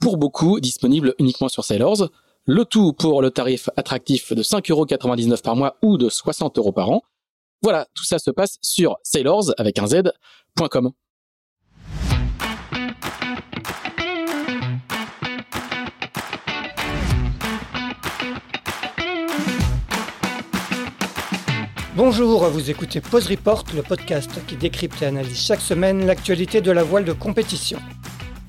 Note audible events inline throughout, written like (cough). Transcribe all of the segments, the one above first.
pour beaucoup disponibles uniquement sur Sailors. Le tout pour le tarif attractif de 5,99€ par mois ou de 60€ par an. Voilà, tout ça se passe sur sailors avec un z.com. Bonjour, vous écoutez Pause Report, le podcast qui décrypte et analyse chaque semaine l'actualité de la voile de compétition.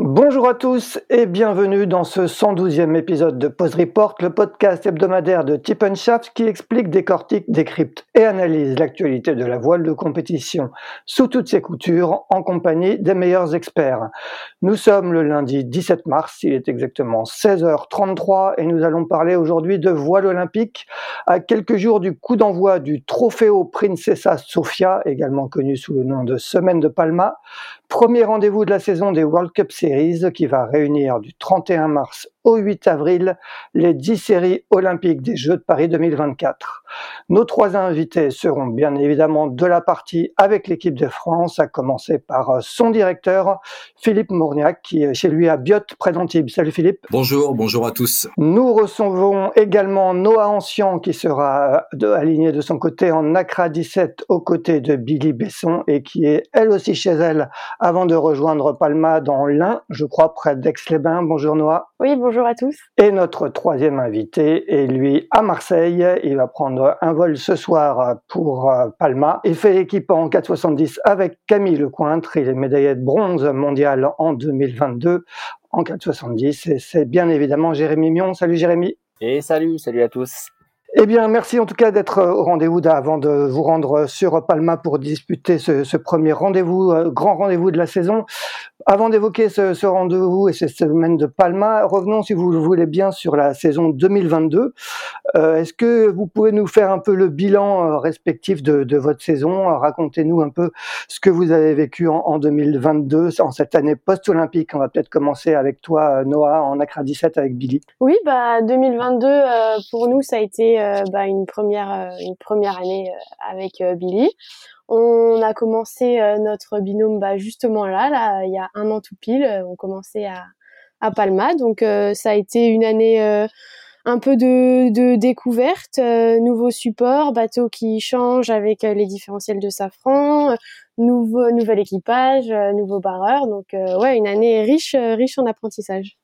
Bonjour à tous et bienvenue dans ce 112e épisode de Pause Report, le podcast hebdomadaire de Tip Shaft qui explique, décortique, décrypte et analyse l'actualité de la voile de compétition sous toutes ses coutures en compagnie des meilleurs experts. Nous sommes le lundi 17 mars, il est exactement 16h33 et nous allons parler aujourd'hui de voile olympique à quelques jours du coup d'envoi du Trofeo Princesa Sofia, également connu sous le nom de Semaine de Palma, Premier rendez-vous de la saison des World Cup Series qui va réunir du 31 mars au 8 avril les 10 séries olympiques des Jeux de Paris 2024. Nos trois invités seront bien évidemment de la partie avec l'équipe de France, à commencer par son directeur, Philippe Mourniac, qui est chez lui à Biot, près d'Antibes. Salut Philippe. Bonjour, bonjour à tous. Nous recevons également Noah Ancien, qui sera aligné de son côté en Accra 17 aux côtés de Billy Besson et qui est elle aussi chez elle avant de rejoindre Palma dans l'Ain, je crois près d'Aix-les-Bains. Bonjour Noah. Oui, bonjour à tous. Et notre troisième invité est lui à Marseille. Il va prendre un vol ce soir pour euh, Palma. Il fait l'équipe en 470 avec Camille Lecointre. Il est médaillé de bronze mondial en 2022 en 470. Et c'est bien évidemment Jérémy Mion. Salut Jérémy. Et salut, salut à tous. Eh bien, merci en tout cas d'être au rendez-vous avant de vous rendre sur Palma pour disputer ce, ce premier rendez-vous, euh, grand rendez-vous de la saison. Avant d'évoquer ce, rendez-vous et cette semaine de Palma, revenons, si vous le voulez bien, sur la saison 2022. Euh, Est-ce que vous pouvez nous faire un peu le bilan euh, respectif de, votre saison? Racontez-nous un peu ce que vous avez vécu en, en 2022, en cette année post-olympique. On va peut-être commencer avec toi, euh, Noah, en Accra 17 avec Billy. Oui, bah 2022 euh, pour nous ça a été euh, bah, une première une première année avec Billy. On a commencé euh, notre binôme bah, justement là, là, il y a un an tout pile. Euh, on commençait à, à Palma, donc euh, ça a été une année un peu de, de découverte, nouveau support, bateau qui change avec les différentiels de safran, nouveau nouvel équipage, nouveau barreur. Donc ouais, une année riche riche en apprentissage.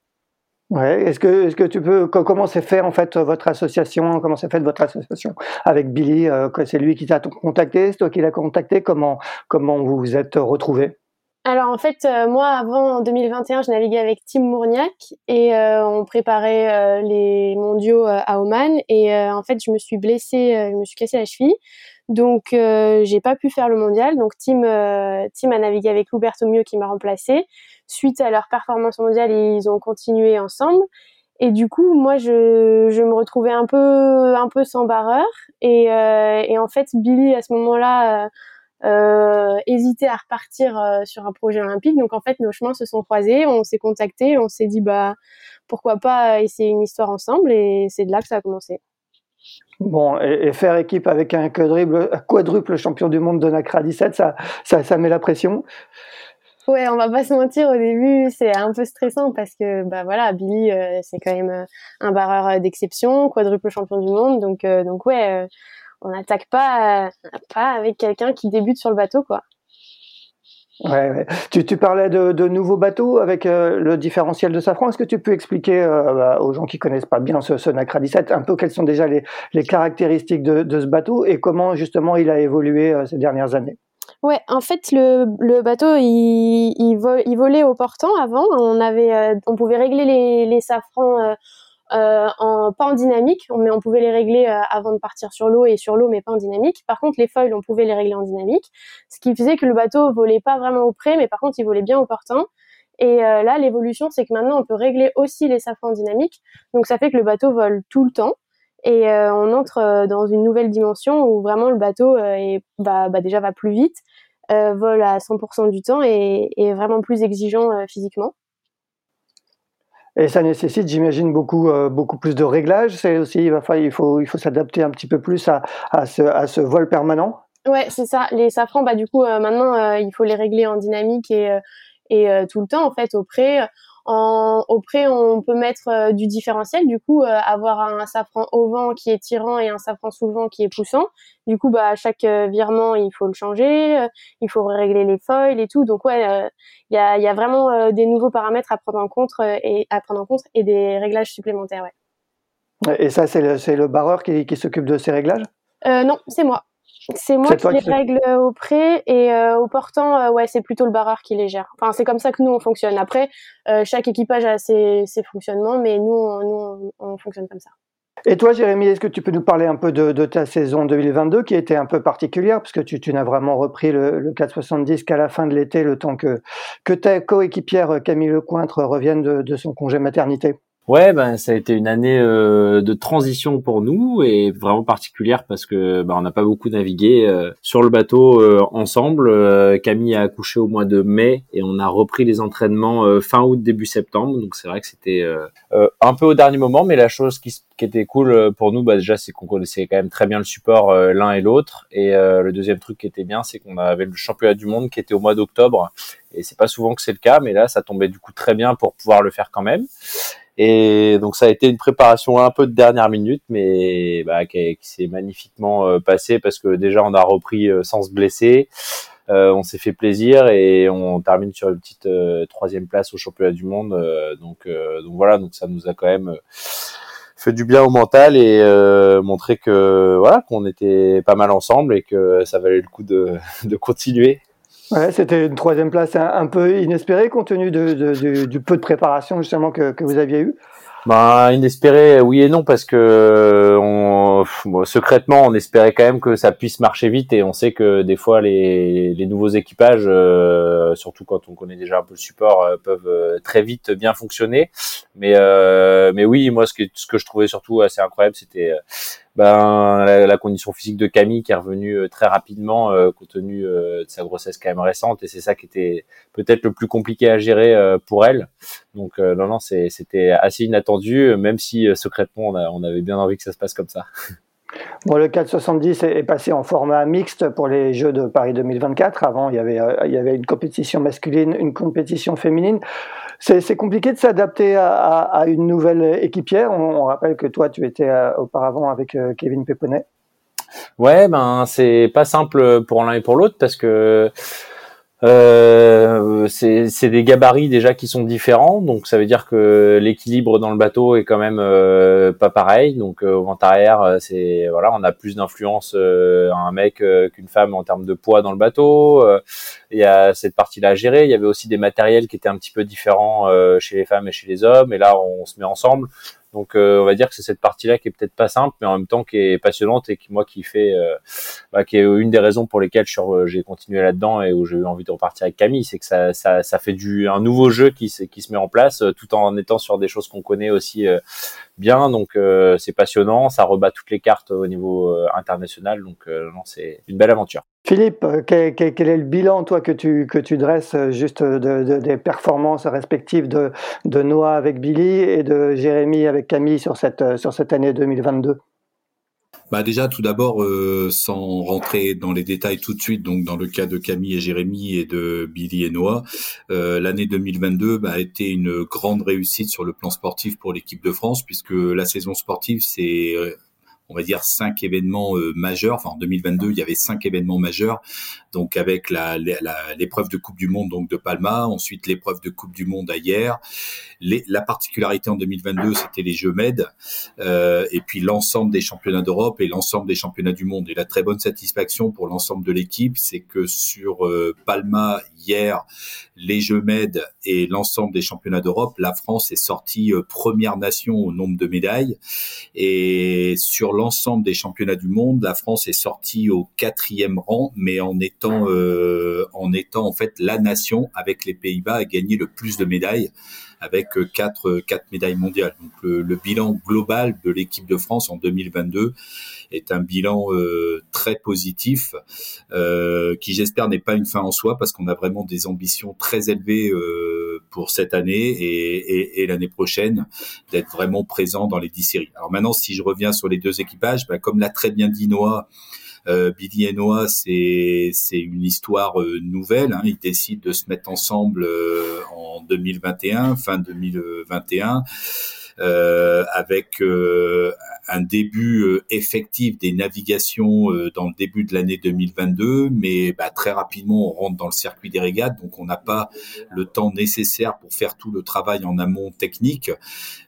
Ouais. Est-ce que, est-ce que tu peux, comment s'est fait en fait votre association, comment s'est fait votre association avec Billy euh, C'est lui qui t'a contacté, c'est toi qui l'as contacté? Comment, comment vous vous êtes retrouvés? Alors en fait, euh, moi avant en 2021, je naviguais avec Tim Mourniac et euh, on préparait les mondiaux à Oman et en fait je me suis blessée, je me suis cassé la cheville, donc j'ai pas pu faire le mondial. Donc Tim, Tim a navigué avec Louberto Mio qui m'a remplacée. Suite à leur performance mondiale, ils ont continué ensemble. Et du coup, moi, je, je me retrouvais un peu, un peu sans barreur. Et, et en fait, Billy, à ce moment-là, euh, hésité à repartir euh, sur un projet olympique. Donc en fait, nos chemins se sont croisés, on s'est contactés, on s'est dit bah pourquoi pas essayer une histoire ensemble et c'est de là que ça a commencé. Bon, et, faire équipe avec un quadruple, quadruple champion du monde de Nacra 17, ça, ça, ça met la pression. Ouais, on va pas se mentir, au début, c'est un peu stressant parce que, bah voilà, Billy, euh, c'est quand même un barreur d'exception, quadruple champion du monde, donc, euh, donc ouais, on n'attaque pas, pas avec quelqu'un qui débute sur le bateau, quoi. Ouais, Tu, tu, parlais de, de, nouveaux bateaux avec euh, le différentiel de safran. Est-ce que tu peux expliquer euh, bah, aux gens qui connaissent pas bien ce, ce Nacra 17 un peu quelles sont déjà les, les caractéristiques de, de, ce bateau et comment justement il a évolué euh, ces dernières années? Ouais, en fait, le, le bateau, il, il, il, volait au portant avant. On avait, on pouvait régler les, les safrans euh, en, pas en dynamique, mais on pouvait les régler euh, avant de partir sur l'eau et sur l'eau, mais pas en dynamique. Par contre, les foils, on pouvait les régler en dynamique, ce qui faisait que le bateau volait pas vraiment au près, mais par contre, il volait bien au portant. Et euh, là, l'évolution, c'est que maintenant, on peut régler aussi les safrans en dynamique. Donc, ça fait que le bateau vole tout le temps. Et on entre dans une nouvelle dimension où vraiment le bateau est, bah, bah, déjà va plus vite, vole à 100% du temps et est vraiment plus exigeant physiquement. Et ça nécessite, j'imagine, beaucoup, euh, beaucoup plus de réglages. C'est aussi, il, il faut, il faut s'adapter un petit peu plus à, à, ce, à ce vol permanent. Ouais, c'est ça. Les safrans, bah, du coup, euh, maintenant, euh, il faut les régler en dynamique et, et tout le temps, en fait, au près. En, au près, on peut mettre euh, du différentiel, du coup, euh, avoir un safran au vent qui est tirant et un safran sous le vent qui est poussant. Du coup, bah, à chaque euh, virement, il faut le changer, il faut régler les foils et tout. Donc, ouais, il y a, y, a, vraiment des nouveaux paramètres à prendre en compte et à prendre en compte et des réglages supplémentaires, ouais. Et ça, c'est le, le barreur qui, qui s'occupe de ces réglages? Non, c'est moi. C'est moi qui les règle au prêt et euh, au portant, euh, ouais, c'est plutôt le barreur qui les gère. Enfin, c'est comme ça que nous on fonctionne. Après, euh, chaque équipage a ses, ses, fonctionnements, mais nous, on, nous, on, fonctionne comme ça. Et toi, Jérémy, est-ce que tu peux nous parler un peu de, de, ta saison 2022 qui était un peu particulière, parce que tu, tu n'as vraiment repris le, le 470 qu'à la fin de l'été, le temps que, que ta coéquipière Camille Lecointre revienne de, de son congé maternité? Ouais, ben ça a été une année euh, de transition pour nous et vraiment particulière parce que ben, on n'a pas beaucoup navigué euh, sur le bateau euh, ensemble. Camille a accouché au mois de mai et on a repris les entraînements fin août début septembre. Donc c'est vrai que c'était un peu au dernier moment, mais la chose qui, qui était cool pour nous, bah, déjà c'est qu'on connaissait quand même très bien le support l'un et l'autre. Et le deuxième truc qui était bien, c'est qu'on avait le championnat du monde qui était au mois d'octobre et c'est pas souvent que c'est le cas, mais là ça tombait du coup très bien pour pouvoir le faire quand même. Et donc ça a été une préparation un peu de dernière minute, mais bah, qui, s'est magnifiquement euh, passée parce que déjà on a repris euh, sans se blesser, euh, on s'est fait plaisir et on termine sur une petite troisième place au championnat du monde. donc, donc voilà, donc ça nous a quand même fait du bien au mental et montré que voilà qu'on était pas mal ensemble et que ça valait le coup de, (laughs) de continuer Ouais, c'était une troisième place un, peu inespérée compte tenu du peu de préparation justement que, vous aviez eu. Ben inespéré, oui et non parce que on, secrètement on espérait quand même que ça puisse marcher vite et on sait que des fois les, les nouveaux équipages, euh, surtout quand on connaît déjà un peu le support, euh, peuvent euh, très vite bien fonctionner. Mais mais oui, moi ce que ce que je trouvais surtout assez incroyable, c'était ben, la, condition physique de Camille qui est revenue euh, très rapidement euh, compte tenu euh, de sa grossesse quand même récente et c'est ça qui était peut-être le plus compliqué à gérer pour elle. Donc non non c'était assez inattendu même si secrètement on, on avait bien envie que ça se passe comme ça. Bon, le 470 est passé en format mixte pour les Jeux de Paris 2024. Avant, il y avait, il y avait une compétition masculine, une compétition féminine. C'est compliqué de s'adapter à, une nouvelle équipière. On, rappelle que toi, tu étais euh, auparavant avec euh, Kevin Péponnet. Ouais, ben c'est pas simple pour l'un et pour l'autre parce que euh, c'est des gabarits déjà qui sont différents, donc ça veut dire que l'équilibre dans le bateau est quand même euh, pas pareil. Donc euh, au vent arrière, euh, c'est voilà, on a plus d'influence à un mec qu'une femme en termes de poids dans le bateau. Il y a cette partie-là à gérer. Il y avait aussi des matériels qui étaient un petit peu différents chez les femmes et chez les hommes. Et là, on se met ensemble. Donc euh, on va dire que c'est cette partie-là qui est peut-être pas simple, mais en même temps qui est passionnante et qui moi qui fait, euh, bah, qui est une des raisons pour lesquelles j'ai continué là-dedans et où j'ai eu envie de repartir avec Camille, c'est que ça, ça, fait du un nouveau jeu qui, qui se met en place, euh, tout en étant sur des choses qu'on connaît aussi Donc c'est passionnant, ça rebat toutes les cartes au niveau international. Donc non, c'est une belle aventure. Philippe, quel, est le bilan, toi, que tu, que tu dresses juste de, de, des performances respectives de, de Noah avec Billy et de Jérémy avec Camille sur cette, sur cette année 2022 bah déjà, tout d'abord, euh, sans rentrer dans les détails tout de suite, donc dans le cas de Camille et Jérémy et de Billy et Noah, euh, l'année 2022 bah, a été une grande réussite sur le plan sportif pour l'équipe de France, puisque la saison sportive s'est on va dire cinq événements majeurs. Enfin en 2022, il y avait cinq événements majeurs. Donc avec la, l'épreuve de Coupe du Monde donc de Palma, ensuite l'épreuve de Coupe du Monde à hier. La particularité en 2022, c'était les Jeux Med, et puis l'ensemble des championnats d'Europe et l'ensemble des championnats du monde. Et la très bonne satisfaction pour l'ensemble de l'équipe, c'est que sur Palma hier, les Jeux Med et l'ensemble des championnats d'Europe, la France est sortie euh, première nation au nombre de médailles. Et sur l'ensemble des championnats du monde, la France est sortie au quatrième rang, mais en étant euh, en étant en fait la nation avec les Pays-Bas à gagner le plus de médailles avec euh, quatre quatre médailles mondiales. Donc le, le bilan global de l'équipe de France en 2022 est un bilan euh, très positif, euh, qui j'espère n'est pas une fin en soi, parce qu'on a vraiment des ambitions très élevées euh, pour cette année et, et, et l'année prochaine, d'être vraiment présent dans les dix séries. Alors maintenant, si je reviens sur les deux équipages, bah, comme l'a très bien dit Noah, euh, Billy et Noah, c'est une histoire euh, nouvelle. Hein. Ils décident de se mettre ensemble euh, en 2021, fin 2021. Euh, avec euh, un début euh, effectif des navigations dans le début de l'année 2022, mais bah, très rapidement on rentre dans le circuit des régates, donc on n'a pas le temps nécessaire pour faire tout le travail en amont technique.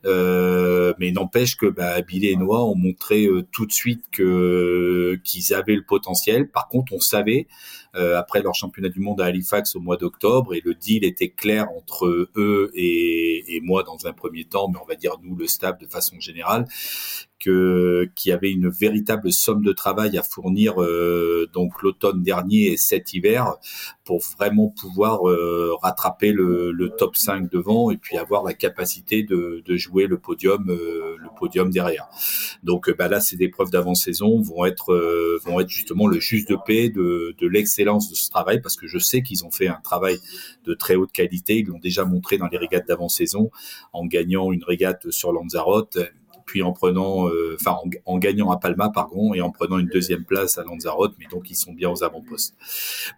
Euh, mais n'empêche que bah, Billy et Noah ont montré tout de suite qu'ils avaient le potentiel. Par contre, on savait euh, après leur championnat du monde à Halifax au mois d'octobre et le deal était clair entre eux et, et moi dans un premier temps, mais on va dire nous le staff de façon générale, que qui avait une véritable somme de travail à fournir euh, donc l'automne dernier et cet hiver pour vraiment pouvoir euh, rattraper le, le, top 5 devant et puis avoir la capacité de, de jouer le podium euh, le podium derrière. Donc bah là ces épreuves d'avant-saison vont être vont être justement le juste de paix de, de l'excellence de ce travail parce que je sais qu'ils ont fait un travail de très haute qualité, ils l'ont déjà montré dans les régates d'avant-saison en gagnant une régate sur Lanzarote puis en prenant, euh, enfin en, gagnant à Palma, pardon, et en prenant une deuxième place à Lanzarote, mais donc ils sont bien aux avant-postes.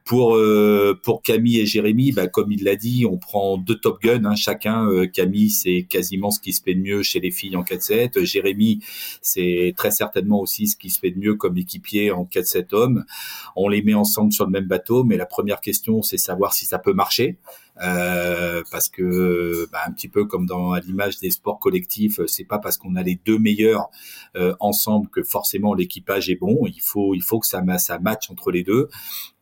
Pour euh, Camille et Jérémy, bah, comme il l'a dit, on prend deux Top Gun, hein, chacun. Euh, Camille, c'est quasiment ce qui se fait de mieux chez les filles en 4-7. Jérémy, c'est très certainement aussi ce qui se fait de mieux comme équipier en 4-7 hommes. On les met ensemble sur le même bateau, mais la première question, c'est savoir si ça peut marcher. Euh, parce que bah, un petit peu comme dans à l'image des sports collectifs, c'est pas parce qu'on a les deux meilleurs euh, ensemble que forcément l'équipage est bon. Il faut il faut que ça ça match entre les deux.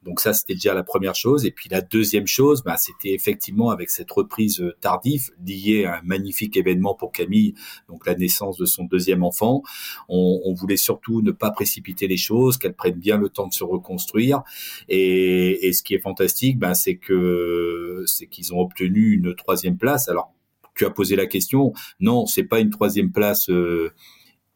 Donc ça, c'était déjà la première chose. Et puis la deuxième chose, bah, c'était effectivement avec cette reprise euh, tardive liée à un magnifique événement pour Camille, donc la naissance de son deuxième enfant. On, voulait surtout ne pas précipiter les choses, qu'elle prenne bien le temps de se reconstruire. Et, et ce qui est fantastique, bah, c'est que c'est qu'ils ont obtenu une troisième place. Alors tu as posé la question. Non, c'est pas une troisième place. Euh,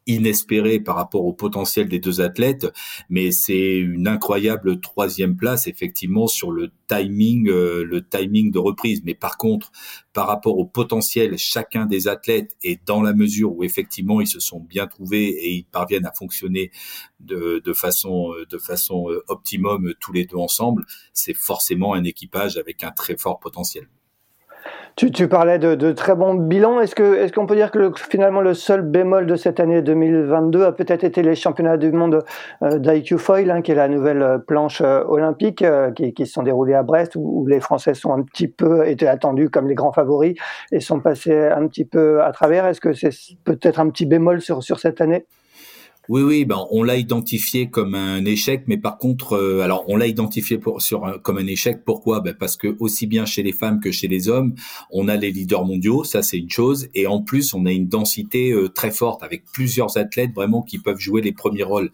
inespéré par rapport au potentiel des deux athlètes, mais c'est une incroyable troisième place effectivement sur le timing, euh, le timing de reprise. Mais par contre, par rapport au potentiel chacun des athlètes et dans la mesure où effectivement ils se sont bien trouvés et ils parviennent à fonctionner de, de façon de façon euh, optimum tous les deux ensemble, c'est forcément un équipage avec un très fort potentiel. Tu, tu parlais de, de, très bons bilans. Est-ce que est-ce qu'on peut dire que le, finalement le seul bémol de cette année 2022 a peut-être été les championnats du monde euh, d'IQ Foil, hein, qui est la nouvelle euh, planche euh, olympique, euh, qui, qui, se sont déroulés à Brest, où, où, les Français sont un petit peu étaient attendus comme les grands favoris et sont passés un petit peu à travers. Est-ce que c'est peut-être un petit bémol sur sur cette année? Oui, oui, ben on l'a identifié comme un échec, mais par contre, euh, alors on l'a identifié pour, sur comme un échec. Pourquoi? Ben Parce que aussi bien chez les femmes que chez les hommes, on a les leaders mondiaux, ça c'est une chose, et en plus on a une densité euh, très forte avec plusieurs athlètes vraiment qui peuvent jouer les premiers rôles.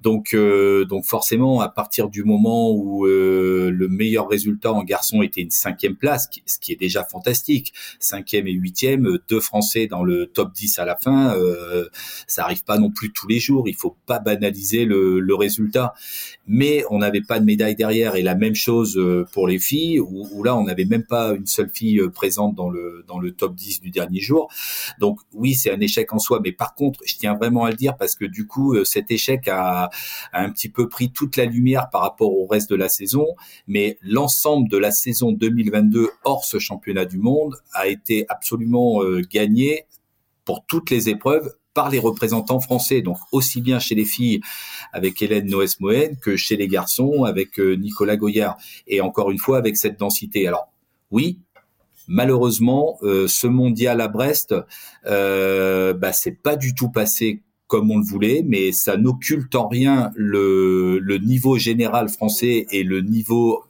Donc, euh, donc forcément, à partir du moment où le meilleur résultat en garçon était une cinquième place, ce qui est déjà fantastique, cinquième et huitième, deux Français dans le top 10 à la fin, ça arrive pas non plus tous les jours. Il faut pas banaliser le, résultat. Mais on n'avait pas de médaille derrière. Et la même chose euh, pour les filles, où, là, on n'avait même pas une seule fille euh, présente dans le dans le top 10 du dernier jour. Donc oui, c'est un échec en soi. Mais par contre, je tiens vraiment à le dire parce que du coup, cet échec a un petit peu pris toute la lumière par rapport au reste de la saison, mais l'ensemble de la saison 2022 hors ce championnat du monde a été absolument euh, gagné pour toutes les épreuves par les représentants français, donc aussi bien chez les filles avec Hélène Noès-Mohen que chez les garçons avec euh, Nicolas Goyard. Et encore une fois, avec cette densité. Alors, oui, malheureusement, euh, ce mondial à Brest, euh, bah, c'est pas du tout passé comme on le voulait, mais ça n'occulte en rien le, le niveau général français et le niveau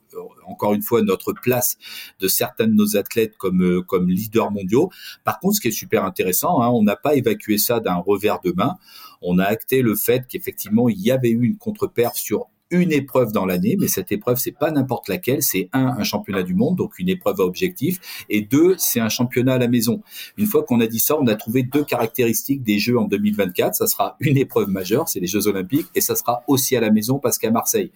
encore une fois notre place de certains de nos athlètes comme euh, comme leaders mondiaux. Par contre, ce qui est super intéressant, hein, on n'a pas évacué ça d'un revers de main. On a acté le fait qu'effectivement il y avait eu une contre-perf sur une épreuve dans l'année, mais cette épreuve c'est pas n'importe laquelle, c'est un un championnat du monde, donc une épreuve à objectif, et deux c'est un championnat à la maison. Une fois qu'on a dit ça, on a trouvé deux caractéristiques des Jeux en 2024. Ça sera une épreuve majeure, c'est les Jeux Olympiques, et ça sera aussi à la maison parce qu'à Marseille.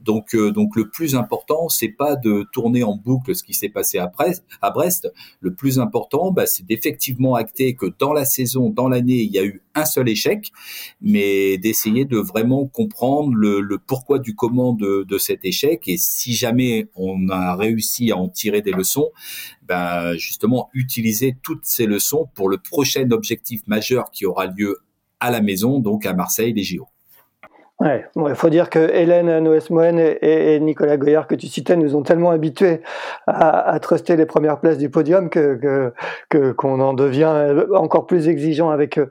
Donc euh, donc le plus important c'est pas de tourner en boucle ce qui s'est passé à Brest, à Brest. Le plus important, bah, c'est d'effectivement acter que dans la saison, dans l'année, il y a eu un seul échec, mais d'essayer de vraiment comprendre le, le pourquoi du comment de, cet échec et si jamais on a réussi à en tirer des leçons, ben justement utiliser toutes ces leçons pour le prochain objectif majeur qui aura lieu à la maison, donc à Marseille, les JO. Ouais, il faut dire que Hélène Noès-Mohen et, Nicolas Goyard que tu citais nous ont tellement habitués à, truster les premières places du podium que qu'on en devient encore plus exigeant avec eux.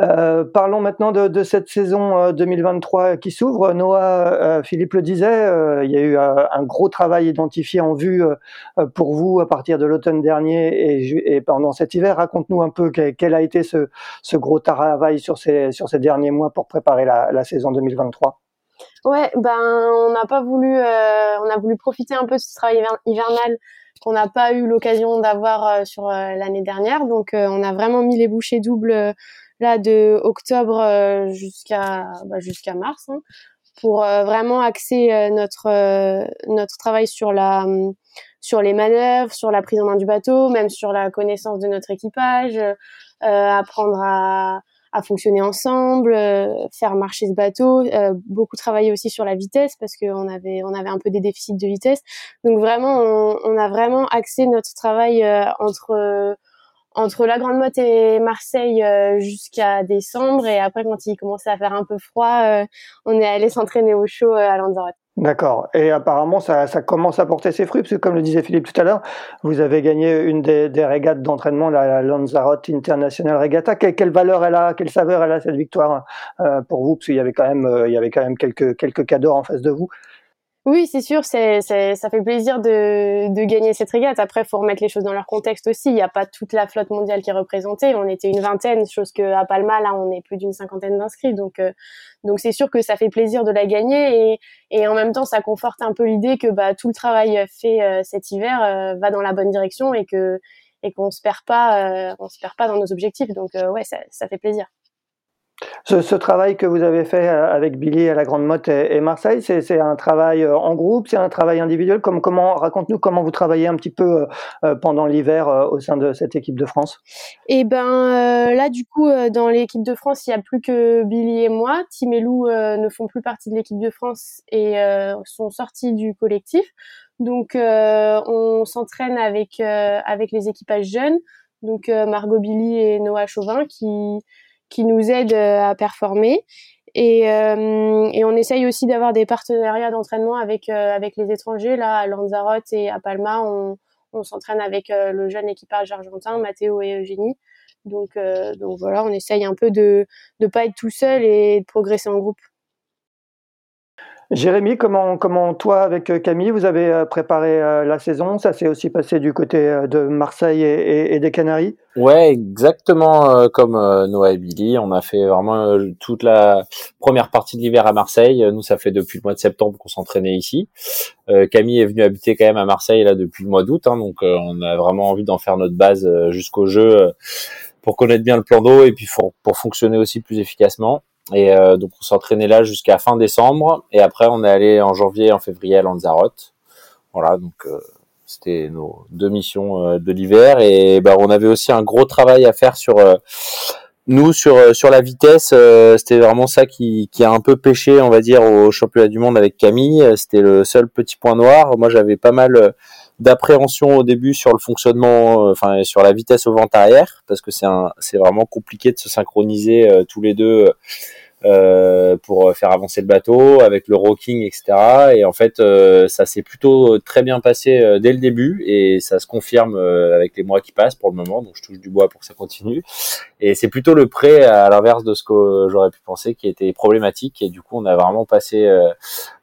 Euh, parlons maintenant de, cette saison 2023 euh, qui s'ouvre. Noah, euh, Philippe le disait, il y a eu un gros travail identifié en vue pour vous à partir de l'automne dernier et, et, pendant cet hiver. Raconte-nous un peu quel, a été ce, gros travail sur ces, sur ces derniers mois pour préparer la saison 2023. Ouais, ben on n'a pas voulu, euh, a voulu profiter un peu de ce travail hivernal qu'on n'a pas eu l'occasion d'avoir euh, sur euh, l'année dernière. Donc on a vraiment mis les bouchées doubles de octobre jusqu'à bah, jusqu'à mars hein, pour vraiment axer notre travail sur les manœuvres, sur la prise en main du bateau, même sur la connaissance de notre équipage, apprendre à à fonctionner ensemble, euh, faire marcher ce bateau, euh, beaucoup travailler aussi sur la vitesse parce qu'on avait on avait un peu des déficits de vitesse. Donc vraiment on, on a vraiment axé notre travail euh, entre entre la Grande Motte et Marseille jusqu'à décembre et après quand il commençait à faire un peu froid, on est allé (laughs) s'entraîner au chaud à Lanzarote. D'accord. Et apparemment, ça, ça, commence à porter ses fruits, parce que comme le disait Philippe tout à l'heure, vous avez gagné une des, des régates d'entraînement, la, Lanzarote International Regatta. quelle valeur elle a, quelle saveur elle a cette victoire euh, pour vous? Parce qu'il y avait quand même, euh, il y avait quand même quelques quelques cadeaux en face de vous. Oui, c'est sûr, c'est, ça fait plaisir de, gagner cette régate. Après, faut remettre les choses dans leur contexte aussi. Il n'y a pas toute la flotte mondiale qui est représentée. On était une vingtaine, chose que à Palma, là, on est plus d'une cinquantaine d'inscrits. Donc, euh, donc c'est sûr que ça fait plaisir de la gagner et, et en même temps, ça conforte un peu l'idée que bah, tout le travail fait euh, cet hiver euh, va dans la bonne direction et que et qu'on se perd pas, se perd pas dans nos objectifs. Donc, ouais, ça fait plaisir. Ce, travail que vous avez fait euh, avec Billy à la Grande Motte et, Marseille, c'est un travail euh, en groupe, c'est un travail individuel? Comme, comment raconte-nous comment vous travaillez un petit peu euh, pendant l'hiver au sein de cette équipe de France? Eh ben là, du coup, dans l'équipe de France, il n'y a plus que Billy et moi. Tim et Lou ne font plus partie de l'équipe de France et sont sortis du collectif. Donc, on s'entraîne avec avec les équipages jeunes, donc Margot Billy et Noah Chauvin qui qui nous aident euh, à performer. Et, euh, et on essaye aussi d'avoir des partenariats d'entraînement avec euh, avec les étrangers. Là, à Lanzarote et à Palma, on, on s'entraîne avec le jeune équipage argentin, Matteo et Eugénie. Donc, donc voilà, on essaye un peu de ne pas être tout seul et de progresser en groupe. Jérémy, comment, comment toi, avec euh, Camille, vous avez euh, préparé euh, la saison? Ça s'est aussi passé du côté de Marseille et, des Canaries? Ouais, exactement comme Noah et Billy. On a fait vraiment toute la première partie de l'hiver à Marseille. Nous, ça fait depuis le mois de septembre qu'on s'entraînait ici. Camille est venue habiter quand même à Marseille là depuis le mois d'août, hein, donc on a vraiment envie d'en faire notre base jusqu'au jeu pour connaître bien le plan d'eau et puis pour, pour fonctionner aussi plus efficacement. Et euh, donc on s'entraînait là jusqu'à fin décembre et après on est allé en janvier et en février à Lanzarote. Voilà, donc euh, c'était nos deux missions euh, de l'hiver et bah, on avait aussi un gros travail à faire sur nous sur sur la vitesse. c'était vraiment ça qui, qui a un peu pêché, on va dire, au championnat du monde avec Camille. C'était le seul petit point noir. Moi j'avais pas mal d'appréhension au début sur le fonctionnement, enfin sur la vitesse au vent arrière, parce que c'est c'est vraiment compliqué de se synchroniser tous les deux euh, pour faire avancer le bateau avec le rocking, etc. Et en fait, euh, ça s'est plutôt très bien passé euh, dès le début et ça se confirme avec les mois qui passent pour le moment. Donc je touche du bois pour que ça continue. Et c'est plutôt le prêt à l'inverse de ce que j'aurais pu penser qui était problématique. Et du coup, on a vraiment passé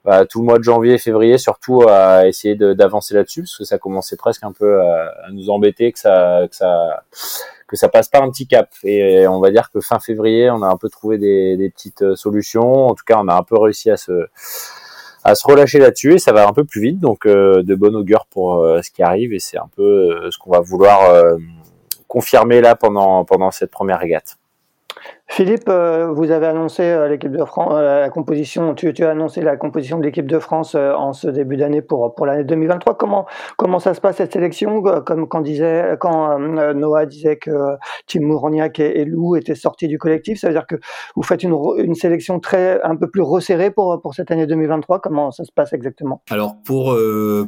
bah, tout le mois de janvier, février, surtout à essayer d'avancer là-dessus parce que ça commençait presque un peu à, à nous embêter que ça, que ça que ça passe pas un petit cap. Et on va dire que fin février, on a un peu trouvé des, des petites euh, solutions. En tout cas, on a un peu réussi à se à se relâcher là-dessus et ça va un peu plus vite. Donc euh, de bonne augure pour euh, ce qui arrive et c'est un peu ce qu'on va vouloir confirmer là pendant pendant cette première régate. Philippe, euh, vous avez annoncé euh, l'équipe de France, euh, la composition. Tu, as annoncé la composition de l'équipe de France en ce début d'année pour pour l'année 2023. Comment comment ça se passe cette sélection? Comme quand disait quand Noah disait que Tim Mourniac et, Lou étaient sortis du collectif, ça veut dire que vous faites une, une sélection très un peu plus resserrée pour pour cette année 2023. Comment ça se passe exactement? Alors pour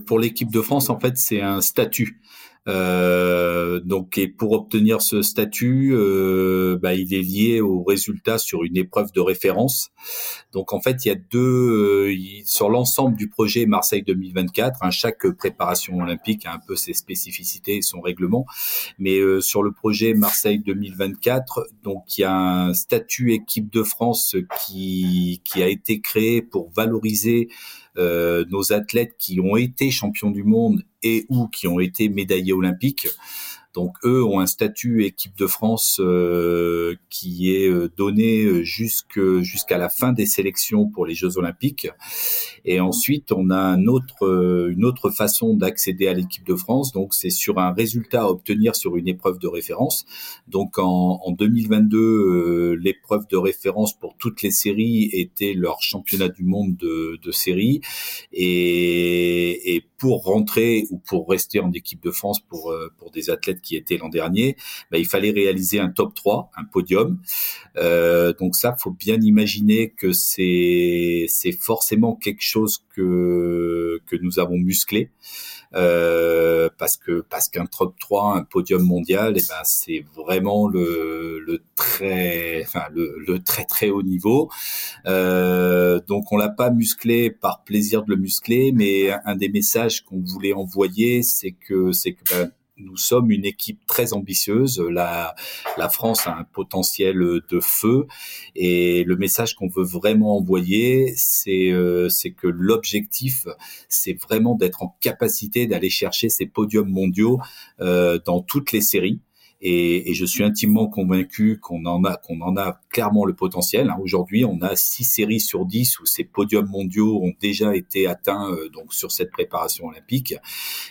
pour l'équipe de France, en fait, c'est un statut. Euh, donc, et pour obtenir ce statut, euh, bah, il est lié aux résultats sur une épreuve de référence. Donc, en fait, il y a deux euh, sur l'ensemble du projet Marseille 2024. Hein, chaque préparation olympique a un peu ses spécificités et son règlement, mais euh, sur le projet Marseille 2024, donc il y a un statut équipe de France qui qui a été créé pour valoriser nos athlètes qui ont été champions du monde et ou qui ont été médaillés olympiques. Donc eux ont un statut équipe de France euh, qui est euh, donné jusqu'à la fin des sélections pour les Jeux olympiques. Et ensuite, on a euh, une autre façon d'accéder à l'équipe de France. Donc c'est sur un résultat à obtenir sur une épreuve de référence. Donc en, en 2022, l'épreuve de référence pour toutes les séries était leur championnat du monde de, de série. Et, et pour rentrer ou pour rester en équipe de France pour, pour des athlètes qui était l'an dernier, bah, il fallait réaliser un top 3, un podium. Euh, donc ça, faut bien imaginer que c'est c'est forcément quelque chose que que nous avons musclé. Euh, parce que parce qu'un top 3, un podium mondial, et eh ben c'est vraiment le, le très enfin le, le très très haut niveau. Euh, donc on l'a pas musclé par plaisir de le muscler, mais un des messages qu'on voulait envoyer, c'est que c'est que ben, nous sommes une équipe très ambitieuse. La, France a un potentiel de feu et le message qu'on veut vraiment envoyer, c'est euh, que l'objectif, c'est vraiment d'être en capacité d'aller chercher ces podiums mondiaux euh, dans toutes les séries. Et, et, je suis intimement convaincu qu'on en a, qu'on en a clairement le potentiel. Hein. Aujourd'hui, on a six séries sur 10 où ces podiums mondiaux ont déjà été atteints euh, donc sur cette préparation olympique.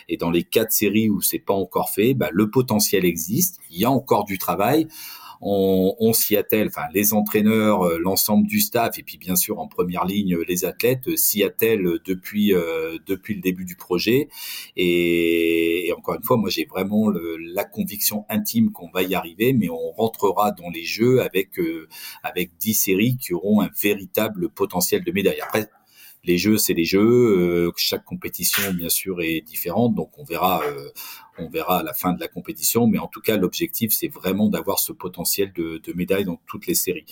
Et dans les quatre séries où c'est pas encore fait, bah, le potentiel existe. Il y a encore du travail on, on s'y attelle, enfin les entraîneurs, euh, l'ensemble du staff et puis bien sûr en première ligne les athlètes euh, s'y attellent depuis euh, depuis le début du projet et, encore une fois moi j'ai vraiment la conviction intime qu'on va y arriver mais on rentrera dans les jeux avec avec dix séries qui auront un véritable potentiel de médaille. Les jeux, c'est les jeux. chaque compétition, bien sûr, est différente. Donc, on verra, on verra à la fin de la compétition, mais en tout cas, l'objectif, c'est vraiment d'avoir ce potentiel de, de médaille dans toutes les séries.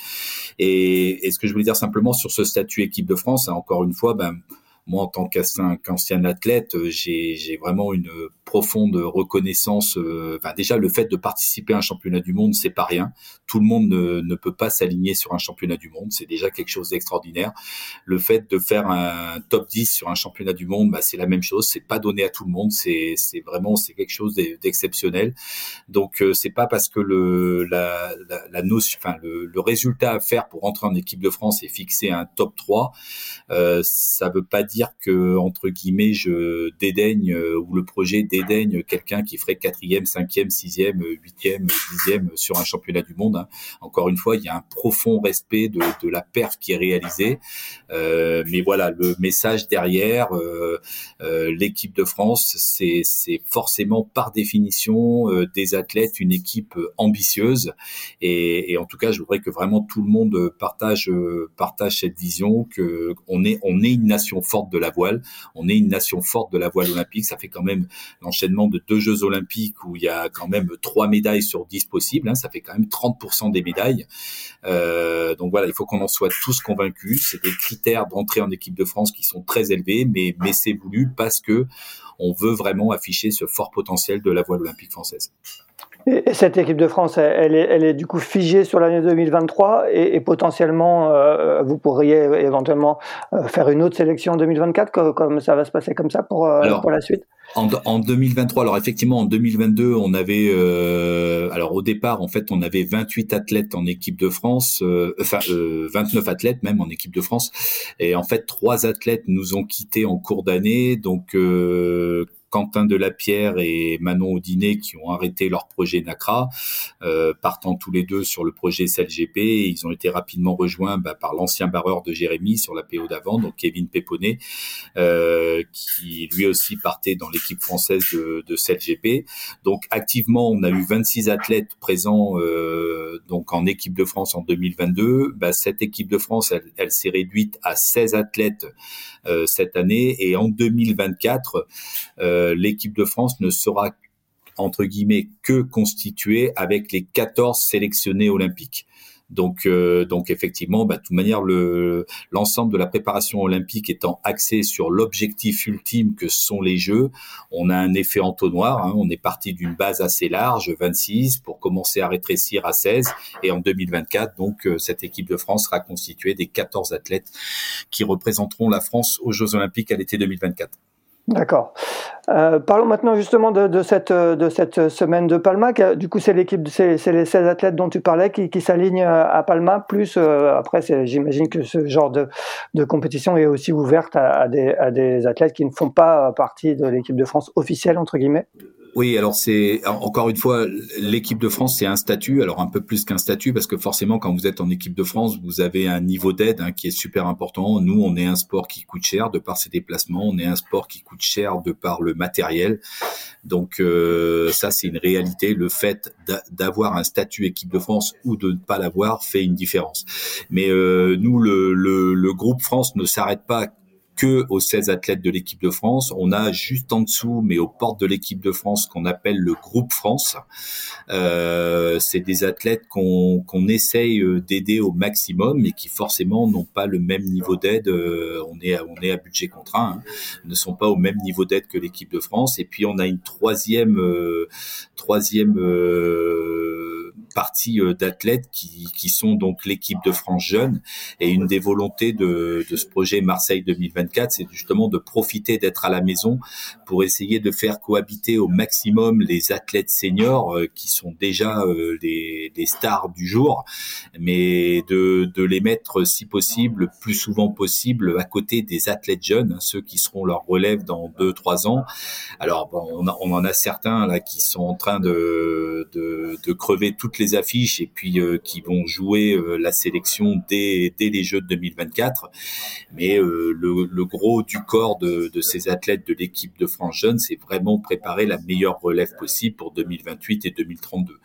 Et, et, ce que je voulais dire simplement sur ce statut équipe de France, hein, encore une fois, ben, moi, en tant qu'ancien athlète, j'ai vraiment une profonde reconnaissance. Euh, enfin, déjà, le fait de participer à un championnat du monde, c'est pas rien. Tout le monde ne, peut pas s'aligner sur un championnat du monde. C'est déjà quelque chose d'extraordinaire. Le fait de faire un top 10 sur un championnat du monde, bah, c'est la même chose. C'est pas donné à tout le monde. C'est vraiment c'est quelque chose d'exceptionnel. Donc, euh, c'est pas parce que le la, notion, enfin le, résultat à faire pour entrer en équipe de France est fixé à un top 3. Euh, ça veut pas dire que entre guillemets je dédaigne euh, ou le projet dédaigne quelqu'un qui ferait quatrième, cinquième, sixième, huitième, dixième sur un championnat du monde. Hein. Encore une fois, il y a un profond respect de, de la perf qui est réalisée. Euh, mais voilà, le message derrière, euh, euh, l'équipe de France, c'est forcément par définition euh, des athlètes, une équipe ambitieuse. Et, et, en tout cas, je voudrais que vraiment tout le monde partage partage cette vision que on est on est une nation forte de la voile. On est une nation forte de la voile olympique. Ça fait quand même l'enchaînement de deux Jeux olympiques où il y a quand même trois médailles sur dix possibles. Hein. Ça fait quand même 30% des médailles. Euh, donc voilà, il faut qu'on en soit tous convaincus. C'est des critères d'entrée en équipe de France qui sont très élevés, mais, mais c'est voulu parce que on veut vraiment afficher ce fort potentiel de la voile olympique française. Et cette équipe de France, elle est, elle est du coup figée sur l'année 2023 et, et potentiellement, euh, vous pourriez éventuellement euh, faire une autre sélection en 2024, comme, ça va se passer comme ça pour, euh, pour la suite? en, en, 2023, alors effectivement, en 2022, on avait, euh, alors au départ, en fait, on avait 28 athlètes en équipe de France, euh, enfin 29 athlètes même en équipe de France, et en fait, trois athlètes nous ont quittés en cours d'année, donc Quentin Delapierre et Manon Audinet qui ont arrêté leur projet NACRA, euh, partant tous les deux sur le projet CLGP. ils ont été rapidement rejoints bah, par l'ancien barreur de Jérémy sur la PO d'avant, donc Kevin Péponnet, euh, qui lui aussi partait dans l'équipe française de, de CLGP. Donc activement, on a eu 26 athlètes présents euh, donc en équipe de France en 2022. Bah, cette équipe de France, elle, elle s'est réduite à 16 athlètes euh, cette année et en 2024, euh, l'équipe de France ne sera entre guillemets que constituée avec les 14 sélectionnés olympiques. Donc, euh, donc effectivement, bah, de toute manière, le l'ensemble de la préparation olympique étant axé sur l'objectif ultime que sont les Jeux, on a un effet entonnoir. Hein. on est parti d'une base assez large, 26, pour commencer à rétrécir à 16, et en 2024, donc euh, cette équipe de France sera constituée des 14 athlètes qui représenteront la France aux Jeux olympiques à l'été 2024. D'accord. Euh, parlons maintenant justement de, cette, de cette semaine de Palma. Du coup, c'est l'équipe, c'est, les 16 athlètes dont tu parlais qui, qui s'alignent à Palma. Plus euh, après, j'imagine que ce genre de, de, compétition est aussi ouverte à, des, à des athlètes qui ne font pas partie de l'équipe de France officielle entre guillemets? Oui, alors c'est encore une fois l'équipe de France, c'est un statut, alors un peu plus qu'un statut parce que forcément quand vous êtes en équipe de France, vous avez un niveau d'aide hein, qui est super important. Nous, on est un sport qui coûte cher de par ses déplacements, on est un sport qui coûte cher de par le matériel. Donc euh, ça, c'est une réalité. Le fait d'avoir un statut équipe de France ou de ne pas l'avoir fait une différence. Mais euh, nous, le, le, le groupe France ne s'arrête pas que aux 16 athlètes de l'équipe de France. On a juste en dessous, mais aux portes de l'équipe de France, qu'on appelle le groupe France. Euh, c'est des athlètes qu'on qu'on essaye euh, d'aider au maximum, mais qui forcément n'ont pas le même niveau d'aide. Euh, on est on est à budget contraint, hein, ne sont pas au même niveau d'aide que l'équipe de France. Et puis on a une troisième euh, troisième partie d'athlètes qui, qui sont donc l'équipe de France jeune et une des volontés de, de ce projet Marseille 2024 c'est justement de profiter d'être à la maison pour essayer de faire cohabiter au maximum les athlètes seniors euh, qui sont déjà euh, les, stars du jour, mais de, les mettre si possible, le plus souvent possible, à côté des athlètes jeunes, hein, ceux qui seront leur relève dans deux trois ans. Alors bon, on, en a certains là qui sont en train de, de, crever toutes les affiches et puis euh, qui vont jouer la sélection dès, dès les Jeux de 2024, mais le, le gros du corps de, ces athlètes de l'équipe de France Jeune, c'est vraiment préparer la meilleure relève possible pour 2028 et 2032.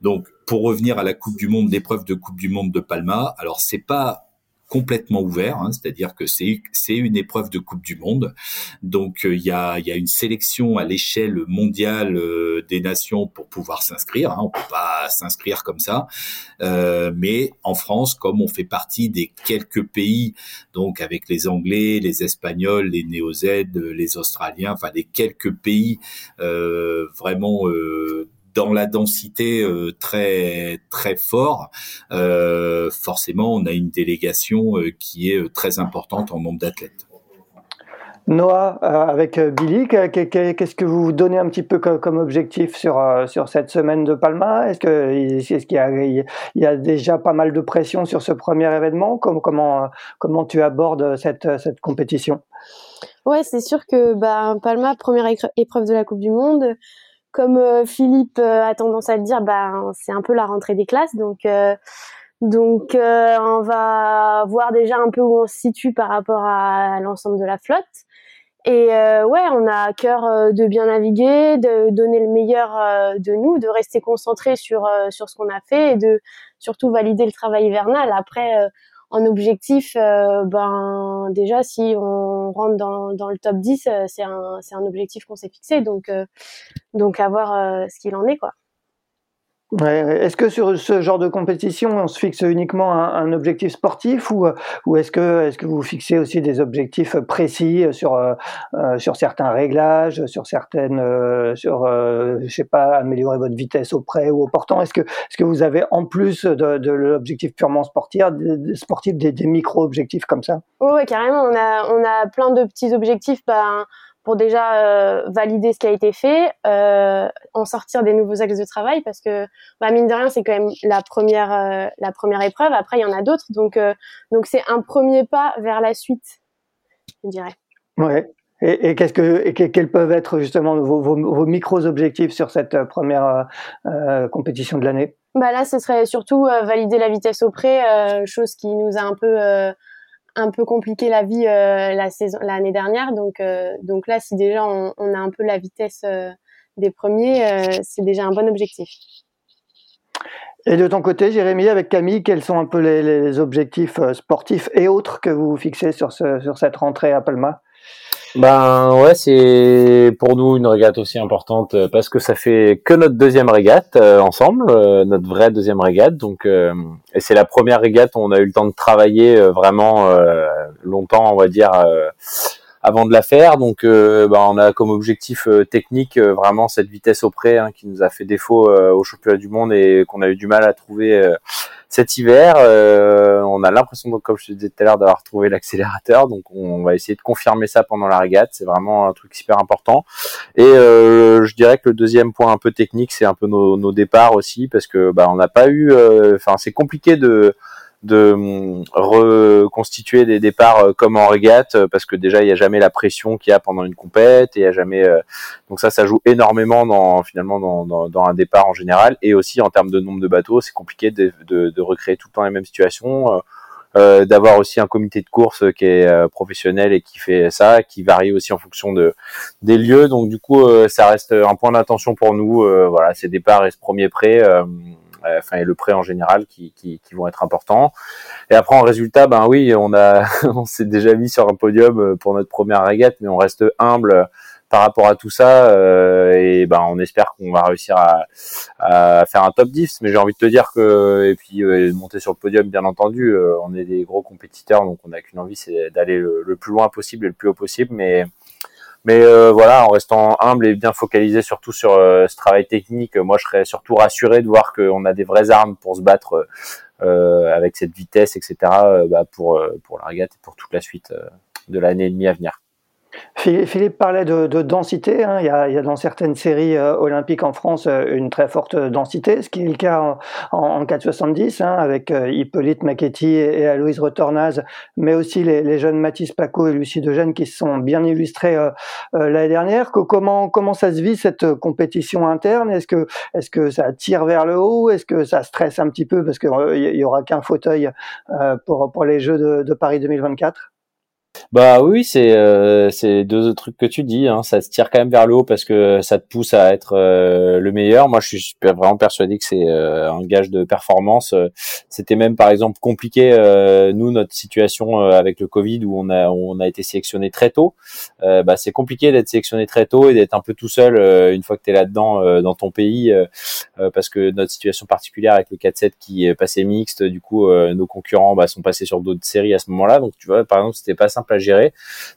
Donc, pour revenir à la Coupe du Monde, l'épreuve de Coupe du Monde de Palma, alors c'est pas complètement ouvert, hein, c'est-à-dire que c'est une épreuve de Coupe du Monde. Donc euh, il y a y a une sélection à l'échelle mondiale euh, des nations pour pouvoir s'inscrire. Hein, on peut pas s'inscrire comme ça, euh, mais en France, comme on fait partie des quelques pays, donc avec les Anglais, les Espagnols, les Néo-Z, les Australiens, enfin les quelques pays vraiment dans la densité euh, très très fort, euh, forcément, on a une délégation euh, qui est très importante en nombre d'athlètes. Noah, avec Billy, qu'est-ce que vous donnez un petit peu comme objectif sur, sur cette semaine de Palma? Est-ce qu'il est y, a déjà pas mal de pression sur ce premier événement? Comment, comment, comment tu abordes cette, cette compétition? Ouais, c'est sûr que bah, Palma, première épreuve de la Coupe du Monde, comme euh, Philippe euh, a tendance à le dire, ben c'est un peu la rentrée des classes, donc euh, on va voir déjà un peu où on se situe par rapport à, l'ensemble de la flotte. Et ouais, on a à cœur de bien naviguer, de donner le meilleur de nous, de rester concentré sur sur ce qu'on a fait et de surtout valider le travail hivernal. Après, en objectif, ben déjà si on rentre dans, le top 10, c'est un, un objectif qu'on s'est fixé. Donc, donc à voir ce qu'il en est, quoi. Est-ce que sur ce genre de compétition, on se fixe uniquement un, objectif sportif ou, ou est-ce que, est vous fixez aussi des objectifs précis sur, euh, sur certains réglages, sur certaines, euh, sur, euh, je sais pas, améliorer votre vitesse au près ou au portant? Est-ce que, est que vous avez en plus de, l'objectif purement sportif, sportif des, micro-objectifs comme ça? Oui, carrément. On a, on a plein de petits objectifs. Ben, pour déjà euh, valider ce qui a été fait, euh, en sortir des nouveaux axes de travail parce que bah, mine de rien c'est quand même la première euh, la première épreuve. Après il y en a d'autres donc euh, donc c'est un premier pas vers la suite, je dirais. Ouais. Et, et qu'est-ce que et quels peuvent être justement vos, vos, vos micros objectifs sur cette première compétition de l'année? Bah là ce serait surtout valider la vitesse au près, chose qui nous a un peu un peu compliqué la vie euh, la saison l'année dernière. Donc euh, donc là si déjà on, on, a un peu la vitesse euh, des premiers c'est déjà un bon objectif. Et de ton côté Jérémy avec Camille quels sont un peu les, les objectifs sportifs et autres que vous fixez sur ce, sur cette rentrée à Palma? Ben ouais, c'est pour nous une régate aussi importante euh, parce que ça fait que notre deuxième régate euh, ensemble, euh, notre vraie deuxième régate. Donc et c'est la première régate où on a eu le temps de travailler vraiment longtemps, on va dire avant de la faire. Donc, euh, bah, on a comme objectif euh, technique euh, vraiment cette vitesse au près hein, qui nous a fait défaut au championnat du monde et qu'on a eu du mal à trouver cet hiver. on a l'impression, comme je te disais tout à l'heure, d'avoir trouvé l'accélérateur. Donc, on va essayer de confirmer ça pendant la régate. C'est vraiment un truc super important. Et je dirais que le deuxième point un peu technique, c'est un peu nos, nos, départs aussi parce que bah, on n'a pas eu. Enfin, c'est compliqué de de hum, reconstituer des départs euh, comme en régate euh, parce que déjà il n'y a jamais la pression qu'il y a pendant une compète et il y a jamais euh, donc ça ça joue énormément dans finalement dans, dans, dans, un départ en général et aussi en termes de nombre de bateaux c'est compliqué de, de, de, recréer tout le temps les mêmes situations euh, d'avoir aussi un comité de course qui est professionnel et qui fait ça, qui varie aussi en fonction de des lieux. Donc du coup, ça reste un point d'attention pour nous. voilà, ces départs et ce premier prêt enfin et le prêt en général qui, vont être importants. Et après en résultat, ben oui, on a (laughs) on s'est déjà mis sur un podium euh, pour notre première régate, mais on reste humble par rapport à tout ça euh, et ben on espère qu'on va réussir à, à, faire un top 10 mais j'ai envie de te dire que et puis euh, monter sur le podium bien entendu on est des gros compétiteurs donc on n'a qu'une envie c'est d'aller le, le, plus loin possible et le plus haut possible mais mais euh, voilà, en restant humble et bien focalisé surtout sur euh, ce travail technique, moi je serais surtout rassuré de voir qu'on a des vraies armes pour se battre euh, avec cette vitesse, etc. Bah, pour pour la régate et pour toute la suite de l'année et demie à venir. Philippe parlait de, densité. Hein. Il, y a, dans certaines séries euh, olympiques en France euh, une très forte densité, ce qui est le cas en, en, 470 hein, avec euh, Hippolyte Macchetti et, Aloïse Retornaz, mais aussi les, jeunes Mathis Paco et Lucie Degène qui se sont bien illustrés l'année dernière. comment, comment ça se vit cette compétition interne? Est-ce que, est que ça tire vers le haut? Est-ce que ça stresse un petit peu? Parce qu'il n'y aura qu'un fauteuil pour, pour les Jeux de, de Paris 2024 bah oui, c'est euh, c'est deux trucs que tu dis. Hein. Ça te tire quand même vers le haut parce que ça te pousse à être euh, le meilleur. Moi, je suis vraiment persuadé que c'est euh, un gage de performance. C'était même par exemple compliqué nous notre situation avec le Covid où on a on a été sélectionné très tôt. bah c'est compliqué d'être sélectionné très tôt et d'être un peu tout seul une fois que tu es là-dedans dans ton pays parce que notre situation particulière avec le 4-7 qui est passé mixte, du coup nos concurrents bah, sont passés sur d'autres séries à ce moment-là. Donc tu vois par exemple c'était pas simple à gérer.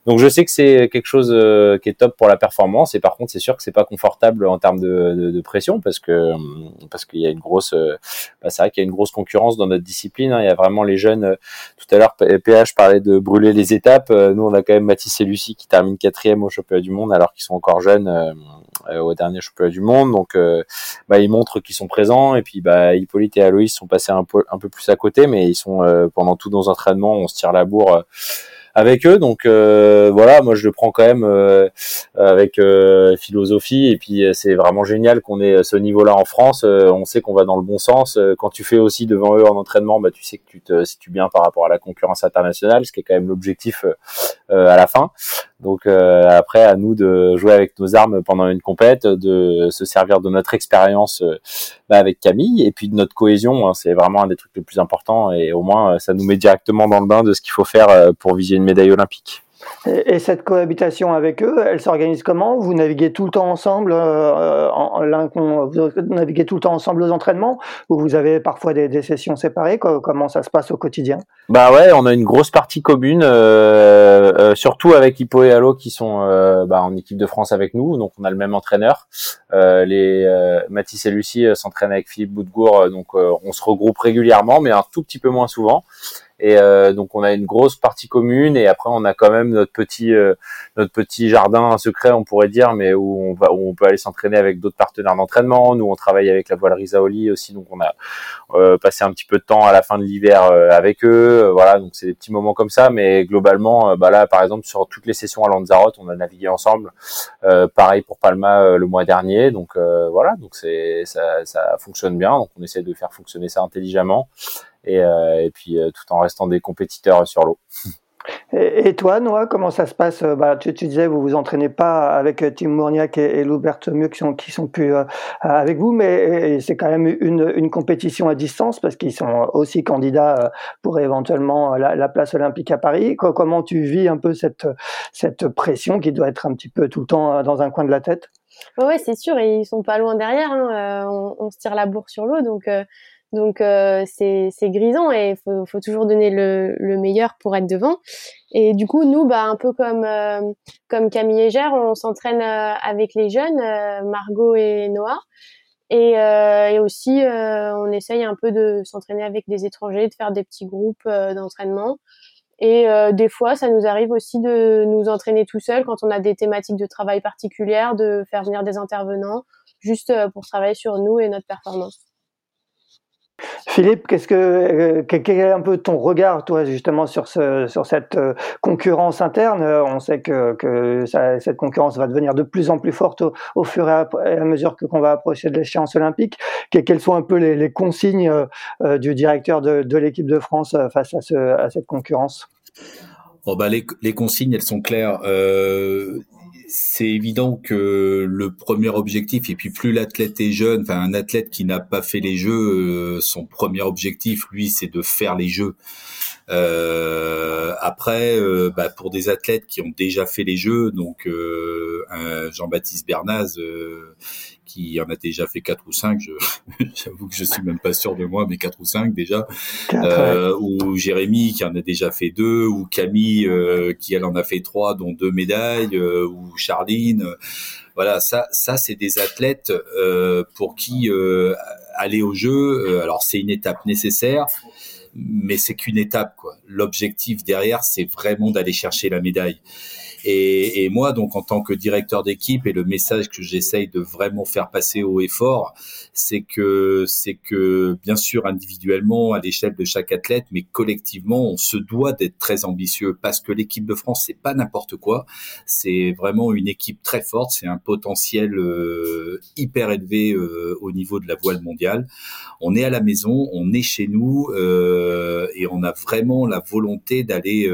Donc je sais que c'est quelque chose euh, qui est top pour la performance et par contre c'est sûr que c'est pas confortable en termes de, pression parce que euh, parce qu'il y a une grosse euh, bah, c'est vrai qu'il y a une grosse concurrence dans notre discipline. Hein. Il y a vraiment les jeunes. Tout à l'heure PH parlait de brûler les étapes. Nous on a quand même Mathis et Lucie qui terminent quatrième au championnat du monde alors qu'ils sont encore jeunes au dernier championnat du monde. Donc bah, ils montrent qu'ils sont présents et puis bah Hippolyte et Aloïs sont passés un peu un peu plus à côté mais ils sont pendant tous nos entraînements on se tire la bourre avec eux. Donc euh, voilà, moi je le prends quand même euh, avec euh, philosophie et puis c'est vraiment génial qu'on ait ce niveau-là en France. on sait qu'on va dans le bon sens. Quand tu fais aussi devant eux en entraînement, bah tu sais que tu te situes bien par rapport à la concurrence internationale, ce qui est quand même l'objectif à la fin. Donc après à nous de jouer avec nos armes pendant une compète, de se servir de notre expérience bah, avec Camille et puis de notre cohésion. Hein, c'est vraiment un des trucs les plus importants et au moins ça nous met directement dans le bain de ce qu'il faut faire pour viser une médaille olympique. Et, cette cohabitation avec eux, elle s'organise comment? Vous naviguez tout le temps ensemble, euh, vous naviguez tout le temps ensemble aux entraînements, ou vous avez parfois des, sessions séparées? Comment ça se passe au quotidien? Bah ouais, on a une grosse partie commune, euh, euh, surtout avec Hippo et Allo qui sont bah, en équipe de France avec nous, donc on a le même entraîneur. les Mathis et Lucie s'entraînent avec Philippe Boudgour, donc on se regroupe régulièrement, mais un tout petit peu moins souvent. Et euh, donc on a une grosse partie commune et après on a quand même notre petit euh, notre petit jardin secret on pourrait dire mais où on va où on peut aller s'entraîner avec d'autres partenaires d'entraînement. Nous on travaille avec la voile Risaoli aussi donc on a euh, passé un petit peu de temps à la fin de l'hiver avec eux. voilà donc c'est des petits moments comme ça mais globalement bah là par exemple sur toutes les sessions à Lanzarote on a navigué ensemble. pareil pour Palma le mois dernier donc voilà donc c'est ça ça fonctionne bien donc on essaie de faire fonctionner ça intelligemment et, euh, et puis euh, tout en restant des compétiteurs sur l'eau. Et, toi, Noah, comment ça se passe? Bah, tu, tu, disais, vous vous entraînez pas avec euh, Tim Mourniac et, et Loubert Mieux qui sont, qui sont plus avec vous, mais c'est quand même une, une, compétition à distance parce qu'ils sont aussi candidats pour éventuellement la, la, place olympique à Paris. Comment tu vis un peu cette, cette pression qui doit être un petit peu tout le temps dans un coin de la tête? Ouais, c'est sûr, et ils sont pas loin derrière. Hein. On, on, se tire la bourre sur l'eau, donc donc euh, c'est grisant et il faut, toujours donner le, le, meilleur pour être devant. Et du coup, nous, bah, un peu comme, euh, comme Camille et on s'entraîne euh, avec les jeunes, Margot et Noah. Et, et aussi, on essaye un peu de s'entraîner avec des étrangers, de faire des petits groupes d'entraînement. Et des fois, ça nous arrive aussi de nous entraîner tout seul quand on a des thématiques de travail particulières, de faire venir des intervenants, juste pour travailler sur nous et notre performance. Philippe, qu'est-ce que euh, quel est un peu ton regard, toi, justement, sur ce, sur cette euh, concurrence interne? On sait que, que cette concurrence va devenir de plus en plus forte au, fur et à, mesure que qu'on va approcher de l'échéance olympique. quelles sont un peu les, consignes euh, du directeur de, de l'équipe de France face à, ce, à cette concurrence? Oh bah les, consignes, elles sont claires. Euh, c'est évident que le premier objectif, et puis plus l'athlète est jeune, enfin un athlète qui n'a pas fait les jeux, euh, son premier objectif, lui, c'est de faire les jeux. Euh, après, euh, bah, pour des athlètes qui ont déjà fait les jeux, donc Jean-Baptiste Bernaz, qui en a déjà fait quatre ou cinq. (laughs) J'avoue que je suis même pas sûr de moi, mais quatre ou cinq déjà. Euh, ou Jérémy qui en a déjà fait deux, ou Camille euh, qui elle en a fait trois, dont deux médailles, euh, ou Charline. Voilà, ça, ça c'est des athlètes pour qui aller au jeu, alors c'est une étape nécessaire mais c'est qu'une étape quoi. L'objectif derrière, c'est vraiment d'aller chercher la médaille. Et, et, moi, donc en tant que directeur d'équipe, et le message que j'essaye de vraiment faire passer haut et fort, c'est que c'est que bien sûr individuellement à l'échelle de chaque athlète, mais collectivement, on se doit d'être très ambitieux parce que l'équipe de France c'est pas n'importe quoi. C'est vraiment une équipe très forte, c'est un potentiel euh, hyper élevé euh, au niveau de la voile mondiale. On est à la maison, on est chez nous euh, et on a vraiment la volonté d'aller,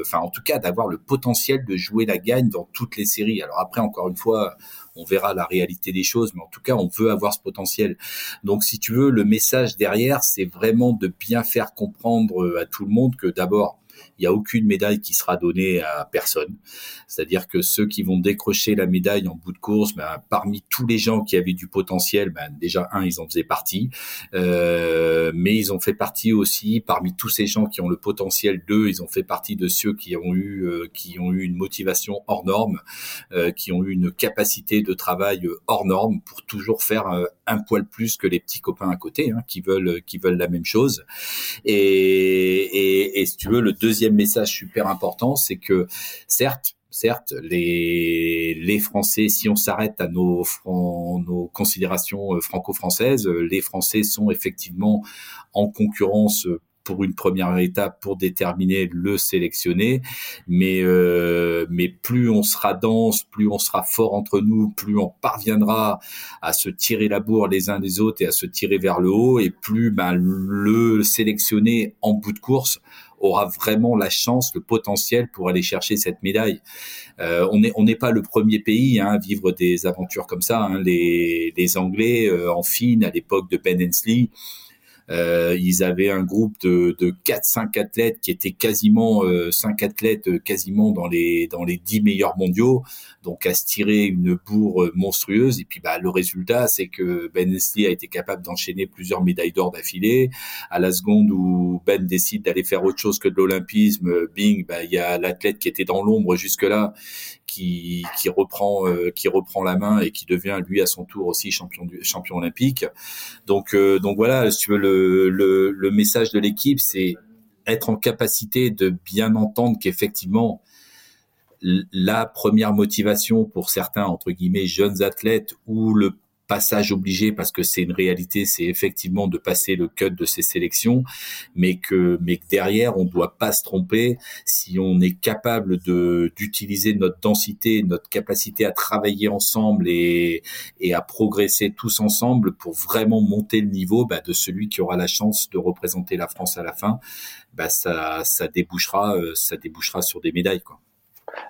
enfin en tout cas d'avoir le potentiel de jouer la gagne dans toutes les séries. Alors après, encore une fois, on verra la réalité des choses, mais en tout cas, on veut avoir ce potentiel. Donc, si tu veux, le message derrière, c'est vraiment de bien faire comprendre à tout le monde que d'abord, il n'y a aucune médaille qui sera donnée à personne. C'est-à-dire que ceux qui vont décrocher la médaille en bout de course, ben, parmi tous les gens qui avaient du potentiel, ben, déjà un, ils en faisaient partie, euh, mais ils ont fait partie aussi parmi tous ces gens qui ont le potentiel. Deux, ils ont fait partie de ceux qui ont eu euh, qui ont eu une motivation hors norme, euh, qui ont eu une capacité de travail hors norme pour toujours faire euh, un poil plus que les petits copains à côté, hein, qui veulent qui veulent la même chose. Et, et, et si tu veux, le deuxième message super important, c'est que certes, certes, les, Français, si on s'arrête à nos, nos considérations euh, franco-françaises, euh, les Français sont effectivement en concurrence pour une première étape pour déterminer le sélectionné. Mais euh, mais plus on sera dense, plus on sera fort entre nous, plus on parviendra à se tirer la bourre les uns des autres et à se tirer vers le haut, et plus ben, le sélectionné en bout de course aura vraiment la chance, le potentiel pour aller chercher cette médaille. Euh, on n'est pas le premier pays hein, à vivre des aventures comme ça. Hein. Les, les Anglais euh, en fine à l'époque de Ben Hensley Euh, ils avaient un groupe de, de 4-5 athlètes qui étaient quasiment euh, 5 athlètes euh, quasiment dans les dans les 10 meilleurs mondiaux, donc à se tirer une bourre monstrueuse. Et puis bah le résultat, c'est que Ben Nestlé a été capable d'enchaîner plusieurs médailles d'or d'affilée. À la seconde où Ben décide d'aller faire autre chose que de l'olympisme, bing, bah il y a l'athlète qui était dans l'ombre jusque là qui, qui reprend euh, qui reprend la main et qui devient lui à son tour aussi champion du, champion olympique. Donc euh, donc voilà, si tu veux le le, message de l'équipe, c'est être en capacité de bien entendre qu'effectivement la première motivation pour certains entre guillemets jeunes athlètes ou le passage obligé parce que c'est une réalité, c'est effectivement de passer le cut de ces sélections, mais que mais que derrière on doit pas se tromper si on est capable de d'utiliser notre densité, notre capacité à travailler ensemble et et à progresser tous ensemble pour vraiment monter le niveau bah, de celui qui aura la chance de représenter la France à la fin, bah ça ça débouchera euh, ça débouchera sur des médailles quoi.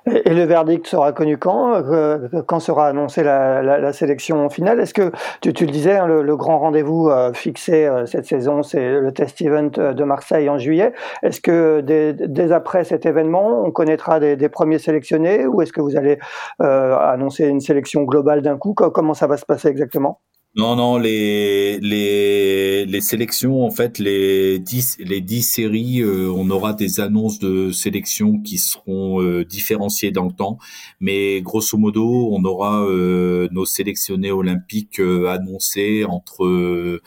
Et le verdict sera connu quand euh, Quand sera annoncée la, sélection finale? Est-ce que, tu, le disais, hein, le, grand rendez-vous euh, fixé euh, cette saison, c'est le test event de Marseille en juillet. Est-ce que dès, après cet événement, on connaîtra des premiers sélectionnés ou est-ce que vous allez annoncer une sélection globale d'un coup? Comment ça va se passer exactement? Non, non, les, les, les sélections, en fait, les 10, les 10 séries, euh, on aura des annonces de sélection qui seront euh, différenciées dans le temps. Mais grosso modo, on aura euh, nos sélectionnés olympiques euh, annoncés entre,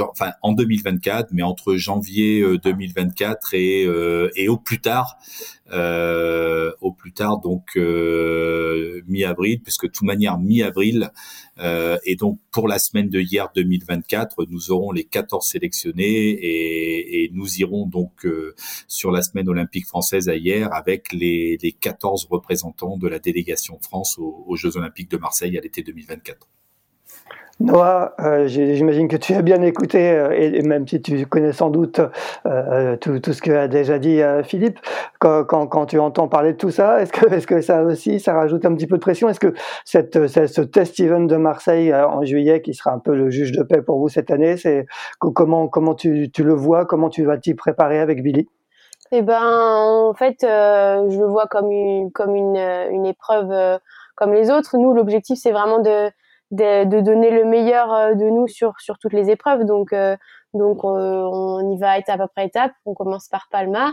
enfin, en 2024, mais entre janvier 2024 et, et au plus tard, euh, au plus tard donc euh, mi-avril, puisque de toute manière mi-avril euh, et donc pour la semaine de hier 2024, nous aurons les 14 sélectionnés et, nous irons donc euh, sur la semaine olympique française à hier avec les, les 14 représentants de la délégation France aux, aux Jeux olympiques de Marseille à l'été 2024. Noah, euh, j'imagine que tu as bien écouté, euh, et, même si tu connais sans doute euh, tout, ce que a déjà dit Philippe, quand, tu entends parler de tout ça, est-ce que, ça aussi, ça rajoute un petit peu de pression? Est-ce que cette, ce test event de Marseille en juillet, qui sera un peu le juge de paix pour vous cette année, c'est comment, comment tu, tu, le vois? Comment tu vas t'y préparer avec Billy? Eh ben, en fait, je le vois comme une, comme une, une épreuve comme les autres. Nous, l'objectif, c'est vraiment de de, de, donner le meilleur euh, de nous sur, sur toutes les épreuves. Donc, euh, donc on, on, y va étape après étape. On commence par Palma,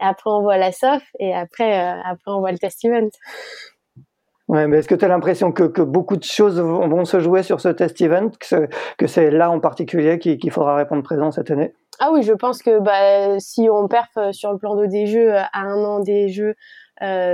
et après on voit la SOF, et après, euh, après on voit le test event. Ouais, mais est-ce que tu as l'impression que, que, beaucoup de choses vont, vont, se jouer sur ce test event, que c'est là en particulier qu'il qu faudra répondre présent cette année? Ah oui, je pense que bah, si on perf sur le plan de des jeux à un an des jeux euh,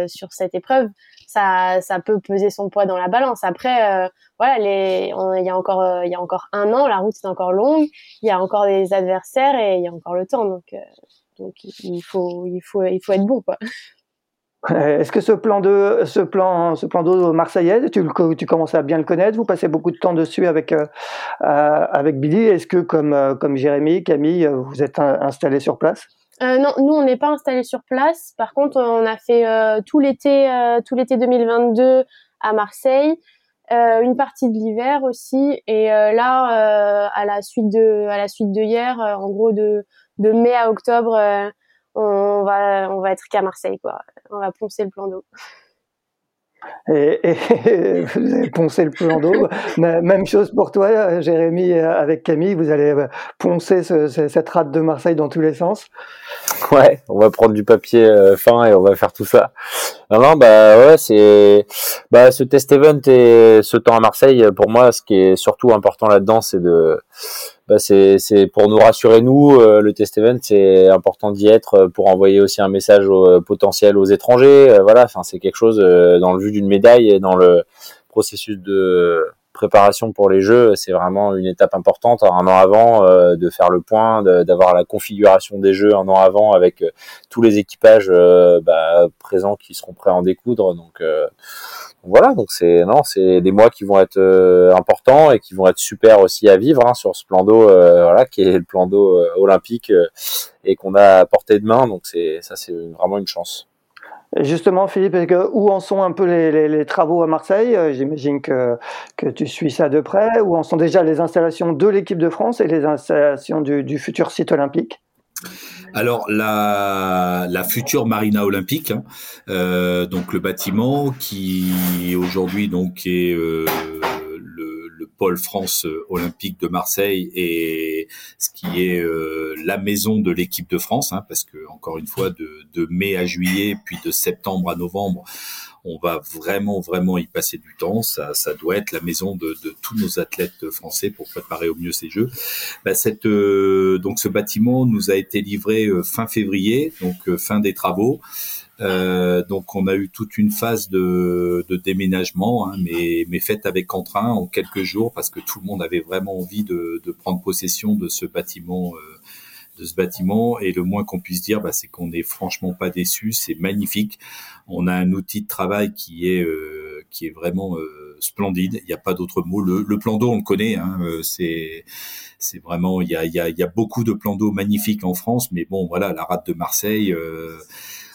sur cette épreuve, ça, ça peut peser son poids dans la balance. Après, euh, voilà, il y a encore, euh, il y a encore un an, la route est encore longue, il y a encore des adversaires et il y a encore le temps, donc, euh, il faut, il faut, il faut être bon, quoi. Est-ce que ce plan de ce plan ce plan d'eau marseillais, tu, tu commences à bien le connaître, vous passez beaucoup de temps dessus avec euh, avec Billy. Est-ce que comme euh, comme Jérémy, Camille, vous êtes installés sur place? Euh, Non, nous on n'est pas installés sur place. Par contre, on a fait euh, tout l'été tout l'été 2022 à Marseille, une partie de l'hiver aussi, et là à la suite de à la suite de hier, en gros de de mai à octobre on va, on va être qu'à Marseille, quoi. On va poncer le plan d'eau. (laughs) Et, et, (laughs) vous avez poncé le plan d'eau. Même chose pour toi, Jérémy, avec Camille. Vous allez poncer ce, cette rate de Marseille dans tous les sens. Ouais, on va prendre du papier euh, fin et on va faire tout ça. Non, non, bah ouais, c'est bah ce test event et ce temps à Marseille. Pour moi, ce qui est surtout important là-dedans, c'est de bah, c'est pour nous rassurer nous euh, le test event c'est important d'y être pour envoyer aussi un message au, euh, potentiel aux étrangers euh, voilà. Enfin c'est quelque chose dans le vue d'une médaille et dans le processus de préparation pour les jeux c'est vraiment une étape importante un an avant de faire le point d'avoir la configuration des jeux un an avant avec tous les équipages bah, présents qui seront prêts à en découdre donc voilà, donc c'est non, c'est des mois qui vont être euh, importants et qui vont être super aussi à vivre hein, sur ce plan d'eau, euh, voilà, qui est le plan d'eau euh, olympique et qu'on a à portée de main. Donc c'est ça, c'est vraiment une chance. Justement, Philippe, où en sont un peu les, travaux à Marseille? J'imagine que, que tu suis ça de près. Où en sont déjà les installations de l'équipe de France et les installations du, futur site olympique? Alors la, future marina olympique, hein, donc le bâtiment qui aujourd'hui donc est pôle France euh, olympique de Marseille et ce qui est euh, la maison de l'équipe de France, hein, parce que encore une fois, de, de, mai à juillet, puis de septembre à novembre, on va vraiment vraiment y passer du temps. Ça, ça doit être la maison de, de tous nos athlètes français pour préparer au mieux ces Jeux. Bah, cette, euh, donc ce bâtiment nous a été livré fin février, donc fin des travaux. Euh, donc on a eu toute une phase de, de déménagement, hein, mais, mais faite avec entrain en quelques jours parce que tout le monde avait vraiment envie de, de prendre possession de ce bâtiment. Euh, de ce bâtiment. Et le moins qu'on puisse dire bah, c'est qu'on n'est franchement pas déçu. C'est magnifique. On a un outil de travail qui est euh, qui est vraiment splendide. Il n'y a pas d'autre mot. Le, le plan d'eau on le connaît hein, c'est c'est vraiment il y a, y, a, y a beaucoup de plans d'eau magnifiques en France. Mais bon voilà la rade de Marseille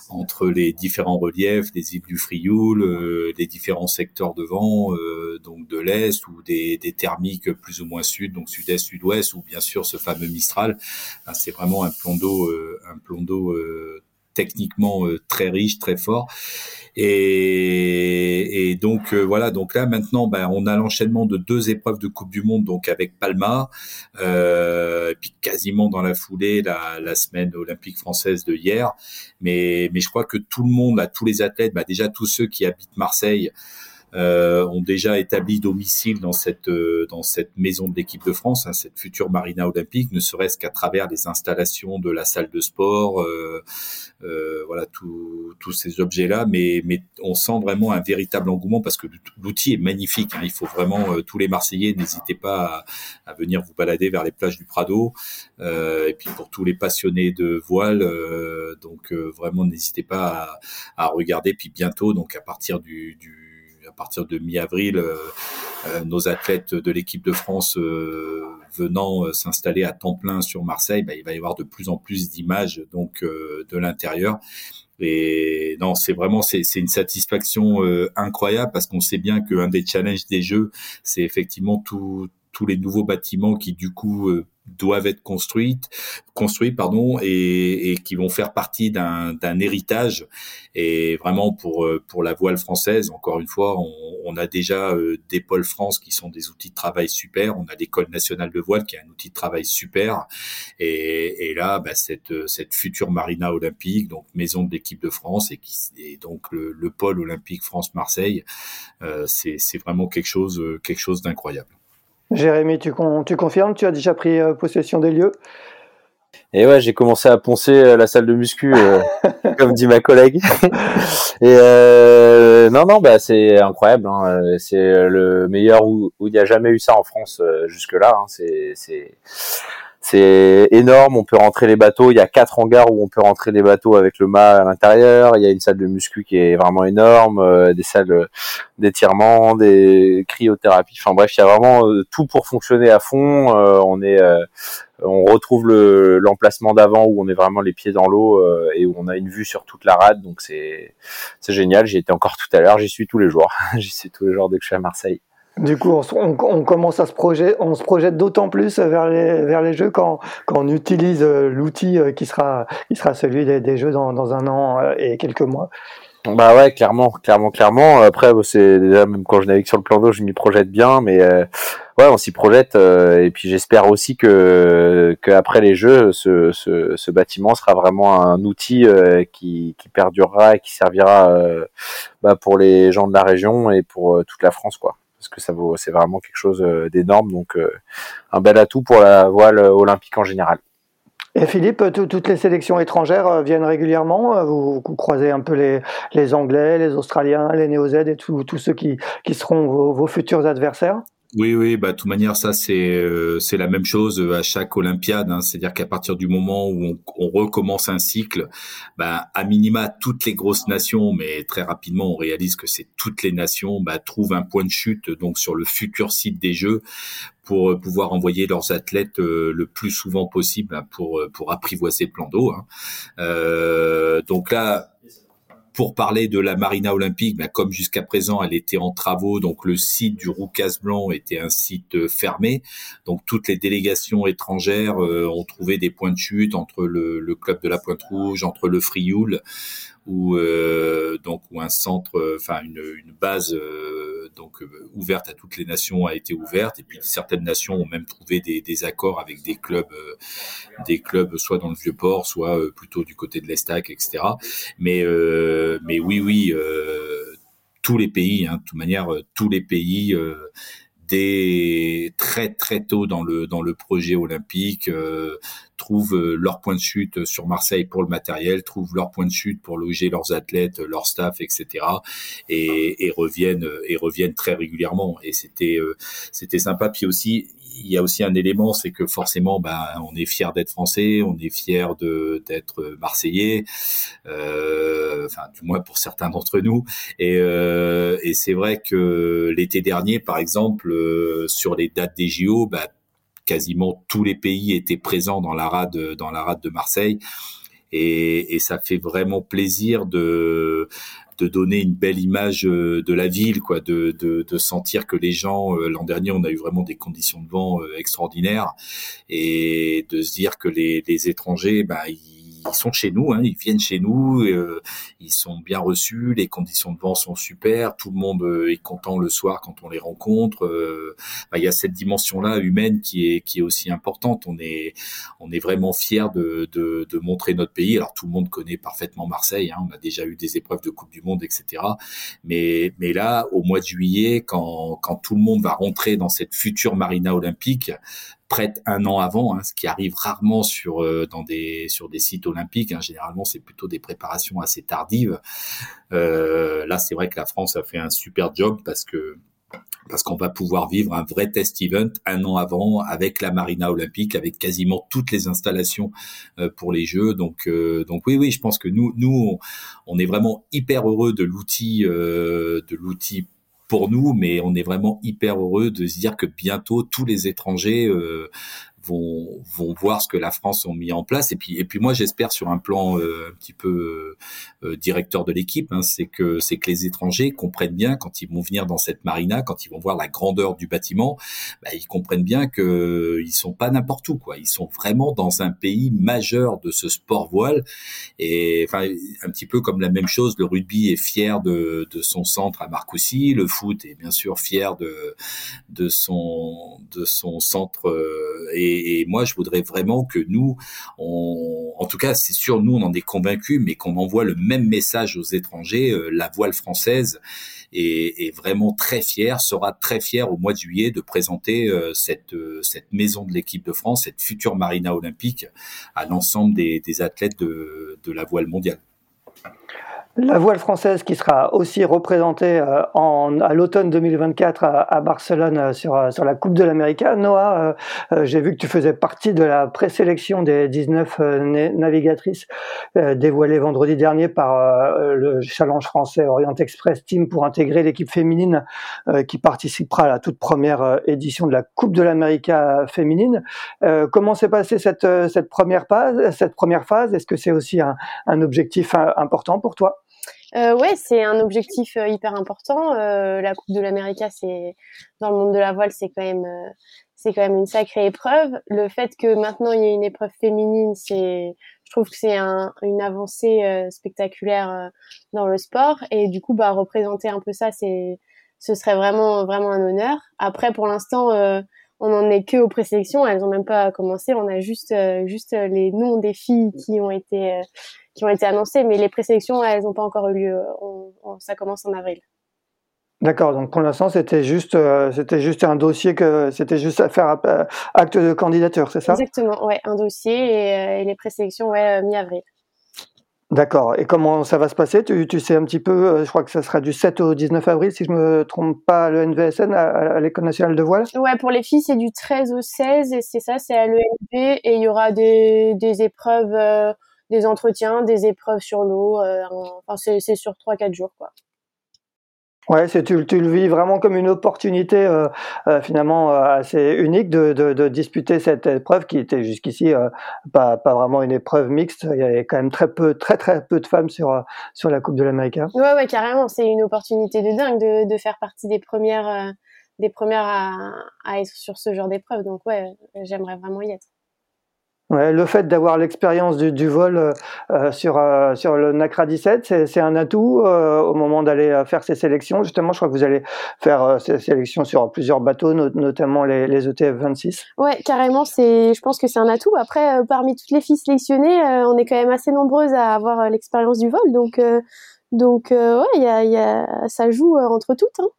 entre les différents reliefs des îles du Frioul, euh, les différents secteurs de vent, euh, donc de l'est ou des, des, thermiques plus ou moins sud, donc sud-est, sud-ouest, ou bien sûr ce fameux Mistral. c'est vraiment un plan d'eau, euh, un plan d'eau techniquement très riche, très fort. Et, et donc euh, voilà, donc là maintenant, ben, on a l'enchaînement de deux épreuves de Coupe du Monde, donc avec Palma, euh, puis quasiment dans la foulée la, la, semaine olympique française de hier. Mais, mais je crois que tout le monde, là, tous les athlètes, ben, déjà tous ceux qui habitent Marseille, euh, ont déjà établi domicile dans cette euh, dans cette maison de l'équipe de France, hein, cette future marina olympique, ne serait-ce qu'à travers les installations de la salle de sport, euh, euh voilà tous ces objets-là. Mais mais on sent vraiment un véritable engouement parce que l'outil est magnifique. Hein, il faut vraiment tous les Marseillais n'hésitez pas à, venir vous balader vers les plages du Prado. et puis pour tous les passionnés de voile, donc vraiment n'hésitez pas à, à, regarder. Puis bientôt, donc à partir du, du partir de mi-avril, euh, euh, nos athlètes de l'équipe de France euh, venant s'installer à temps plein sur Marseille, bah, il va y avoir de plus en plus d'images donc de l'intérieur. Et non, c'est vraiment c'est une satisfaction incroyable parce qu'on sait bien qu'un des challenges des Jeux, c'est effectivement tous les nouveaux bâtiments qui du coup doivent être construites, construits pardon, et, et qui vont faire partie d'un héritage. Et vraiment pour euh, pour la voile française, encore une fois, on, on a déjà euh, des pôles France qui sont des outils de travail super. On a l'école nationale de voile qui est un outil de travail super. Et, et là, bah, cette cette future marina olympique, donc maison de l'équipe de France et qui et donc le, le pôle olympique France Marseille, euh, c'est c'est vraiment quelque chose quelque chose d'incroyable. Jérémy, tu, tu, confirmes, tu as déjà pris euh, possession des lieux? Et ouais, j'ai commencé à poncer euh, la salle de muscu, euh, (laughs) comme dit ma collègue. (laughs) et non, non, bah c'est incroyable. Hein. C'est le meilleur où, il n'y a jamais eu ça en France jusque là. Hein. C'est c'est énorme, on peut rentrer les bateaux, il y a quatre hangars où on peut rentrer des bateaux avec le mât à l'intérieur, il y a une salle de muscu qui est vraiment énorme, euh, des salles d'étirement, des cryothérapies, enfin bref, il y a vraiment euh, tout pour fonctionner à fond, euh, on est on retrouve l'emplacement d'avant où on est vraiment les pieds dans l'eau et où on a une vue sur toute la rade, donc c'est c'est génial, j'y étais encore tout à l'heure, j'y suis tous les jours, (laughs) j'y suis tous les jours dès que je suis à Marseille. Du coup, on, on, commence à se projeter, on se projette d'autant plus vers les, vers les jeux quand, on utilise euh, l'outil euh, qui sera, qui sera celui des, jeux dans, un an euh, et quelques mois. Bah ouais, clairement, clairement, clairement. Après, c'est déjà même quand je navigue sur le plan d'eau, je m'y projette bien, mais ouais, on s'y projette. et puis j'espère aussi que, que après les jeux, ce, ce, ce bâtiment sera vraiment un outil qui, qui perdurera et qui servira bah, pour les gens de la région et pour toute la France, quoi parce que ça vaut, c'est vraiment quelque chose euh, d'énorme. Donc, euh, un bel atout pour la voile olympique en général. Et Philippe, toutes les sélections étrangères euh, viennent régulièrement. Vous, croisez un peu les, Anglais, les Australiens, les Néo-Z et tous ceux qui seront vos futurs adversaires? Oui, oui, bah de toute manière, ça c'est euh, c'est la même chose euh, à chaque Olympiade. Hein. C'est-à-dire qu'à partir du moment où on, on, recommence un cycle, bah à minima toutes les grosses nations, mais très rapidement on réalise que c'est toutes les nations, bah, trouvent un point de chute donc sur le futur site des Jeux pour euh, pouvoir envoyer leurs athlètes le plus souvent possible hein, pour pour apprivoiser le plan d'eau. Hein. Euh, donc là, pour parler de la Marina Olympique, bah, comme jusqu'à présent elle était en travaux, donc le site du Roucas Blanc était un site euh, fermé, donc toutes les délégations étrangères euh, ont trouvé des points de chute entre le, le club de la Pointe Rouge, entre le Frioul, ou euh, donc où un centre, enfin une, une, base donc ouverte à toutes les nations a été ouverte, et puis certaines nations ont même trouvé des, des accords avec des clubs, des clubs soit dans le vieux port, soit plutôt du côté de l'Estac, etc. Mais euh, mais oui, oui, euh, tous les pays, hein, de toute manière, euh, tous les pays dès très très tôt dans le dans le projet olympique trouvent leur point de chute sur Marseille pour le matériel, trouvent leur point de chute pour loger leurs athlètes, leur staff, etc. et, et reviennent et reviennent très régulièrement. Et c'était c'était sympa. Puis aussi il y a aussi un élément, c'est que forcément, ben, on est fier d'être français, on est fier de d'être marseillais, euh, enfin du moins pour certains d'entre nous. Et, euh, et c'est vrai que l'été dernier, par exemple, euh, sur les dates des JO, ben, quasiment tous les pays étaient présents dans la rade dans la rade de Marseille. Et, et, ça fait vraiment plaisir de de donner une belle image euh, de la ville, quoi, de, de, sentir que les gens, euh, l'an dernier, on a eu vraiment des conditions de vent euh, extraordinaires, et de se dire que les, les étrangers, bah, ils ils sont chez nous, hein, ils viennent chez nous, euh, ils sont bien reçus, les conditions de vent sont super, tout le monde euh, est content le soir quand on les rencontre. Euh, bah, il y a cette dimension-là humaine qui est qui est aussi importante. On est on est vraiment fier de, de, de montrer notre pays. Alors tout le monde connaît parfaitement Marseille, hein, on a déjà eu des épreuves de Coupe du Monde, etc. Mais mais là, au mois de juillet, quand quand tout le monde va rentrer dans cette future marina olympique, prête un an avant, hein, ce qui arrive rarement sur euh, dans des sur des sites olympiques. Hein. Généralement, c'est plutôt des préparations assez tardives. Euh, là, c'est vrai que la France a fait un super job parce que parce qu'on va pouvoir vivre un vrai test event un an avant avec la Marina Olympique, avec quasiment toutes les installations euh, pour les Jeux. Donc, donc oui, oui, je pense que nous, nous, on, est vraiment hyper heureux de l'outil, de l'outil pour nous, mais on est vraiment hyper heureux de se dire que bientôt tous les étrangers euh, vont vont voir ce que la France a mis en place. Et puis et puis moi j'espère sur un plan euh, un petit peu euh, directeur de l'équipe hein, c'est que c'est que les étrangers comprennent bien quand ils vont venir dans cette marina quand ils vont voir la grandeur du bâtiment bah, ils comprennent bien que ils sont pas n'importe où quoi. Ils sont vraiment dans un pays majeur de ce sport voile. Et enfin un petit peu comme la même chose le rugby est fier de de son centre à Marcoussis. Le foot est bien sûr fier de de son de son centre euh, et, moi, je voudrais vraiment que nous, en tout cas, c'est sûr, nous, on en est convaincus, mais qu'on envoie le même message aux étrangers. Euh, la voile française est, vraiment très fière, sera très fière au mois de juillet de présenter euh, euh, cette maison de l'équipe de France, cette future marina olympique à l'ensemble des, athlètes de la voile mondiale. La voile française qui sera aussi représentée euh, en, à l'automne 2024 à, Barcelone euh, sur, euh, sur la Coupe de l'Amérique. Noah, j'ai vu que tu faisais partie de la présélection des 19 navigatrices dévoilées vendredi dernier par le challenge français Orient Express Team pour intégrer l'équipe féminine qui participera à la toute première édition de la Coupe de l'Amérique féminine. comment s'est passée cette, cette première phase Cette première phase, est-ce que c'est aussi un, un objectif important pour toi? Euh, ouais, c'est un objectif euh, hyper important. Euh, la Coupe de l'Amérique, c'est dans le monde de la voile, c'est quand même euh, c'est quand même une sacrée épreuve. Le fait que maintenant il y ait une épreuve féminine, c'est je trouve que c'est un, une avancée euh, spectaculaire dans le sport et du coup bah représenter un peu ça, c'est ce serait vraiment vraiment un honneur. Après pour l'instant on n'en est que aux présélections, elles ont même pas commencé, on a juste juste les noms des filles qui ont été qui ont été annoncées, mais les présélections, elles n'ont pas encore eu lieu. ça commence en avril. D'accord, donc pour l'instant c'était juste euh, c'était juste un dossier que c'était juste à faire euh, acte de candidature, c'est ça? Exactement, ouais, un dossier et, euh, les présélections ouais mi-avril. D'accord. Et comment ça va se passer? Tu, tu, sais un petit peu, je crois que ça sera du 7 au 19 avril, si je me trompe pas, le NVSN, à, l'École nationale de voile? Ouais, pour les filles, c'est du 13 au 16, et c'est ça, c'est à l'ENV, et il y aura des, des épreuves des entretiens, des épreuves sur l'eau. Euh, enfin, c'est sur 3-4 jours, quoi. Ouais, c'est tu, tu, le vis vraiment comme une opportunité euh, euh, finalement euh, assez unique de, de, de, disputer cette épreuve qui était jusqu'ici pas, pas vraiment une épreuve mixte. Il y avait quand même très peu, très très peu de femmes sur sur la Coupe de l'Amérique. Ouais, ouais, carrément. C'est une opportunité de dingue de, de faire partie des premières des premières à, à être sur ce genre d'épreuve. Donc ouais, j'aimerais vraiment y être. Le fait d'avoir l'expérience du, vol euh, euh sur, euh, sur le NACRA 17, c'est un atout au moment d'aller faire ces sélections. Justement, je crois que vous allez faire ces sélections sur plusieurs bateaux, notamment les, les, ETF 26. Ouais, carrément. Je pense que c'est un atout. Après, parmi toutes les filles sélectionnées, on est quand même assez nombreuses à avoir l'expérience du vol. Donc, donc ouais, ça joue entre toutes. Hein.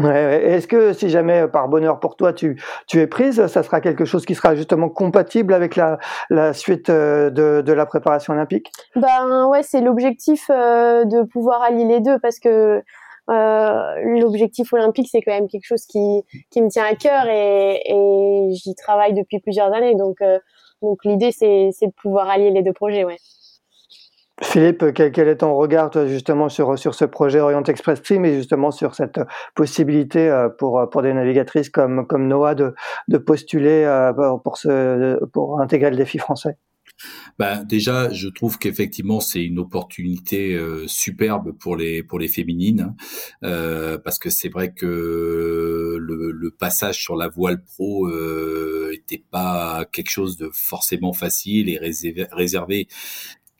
Ouais, Est-ce que si jamais par bonheur pour toi tu, tu es prise, ça sera quelque chose qui sera justement compatible avec la, la suite euh, de, de la préparation olympique? Ben ouais, c'est l'objectif euh, de pouvoir allier les deux parce que euh, l'objectif olympique c'est quand même quelque chose qui, qui me tient à cœur et, et j'y travaille depuis plusieurs années. Donc euh, donc l'idée c'est de pouvoir allier les deux projets ouais. Philippe, quel, est ton regard toi, justement sur, sur ce projet Orient Express Stream et justement sur cette possibilité euh, pour, pour des navigatrices comme, comme Noah de, de postuler euh, pour, ce, pour intégrer le défi français? Ben, déjà, je trouve qu'effectivement c'est une opportunité euh, superbe pour les pour les féminines euh, parce que c'est vrai que le, le, passage sur la voile pro euh, pas quelque chose de forcément facile et réservé, réservé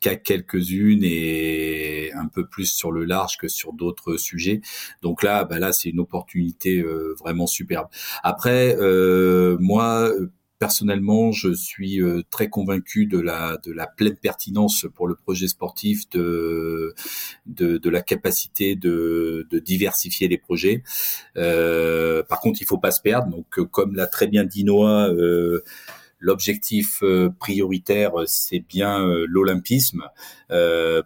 qu'à quelques-unes et un peu plus sur le large que sur d'autres sujets. Donc là, bah là, c'est une opportunité euh, vraiment superbe. Après, euh, moi, personnellement, je suis euh, très convaincu de la de la pleine pertinence pour le projet sportif de de, de la capacité de, de diversifier les projets. Euh, par contre, il faut pas se perdre. Donc, comme l'a très bien dit Noah. Euh, L'objectif euh, prioritaire, euh, c'est bien euh, l'olympisme,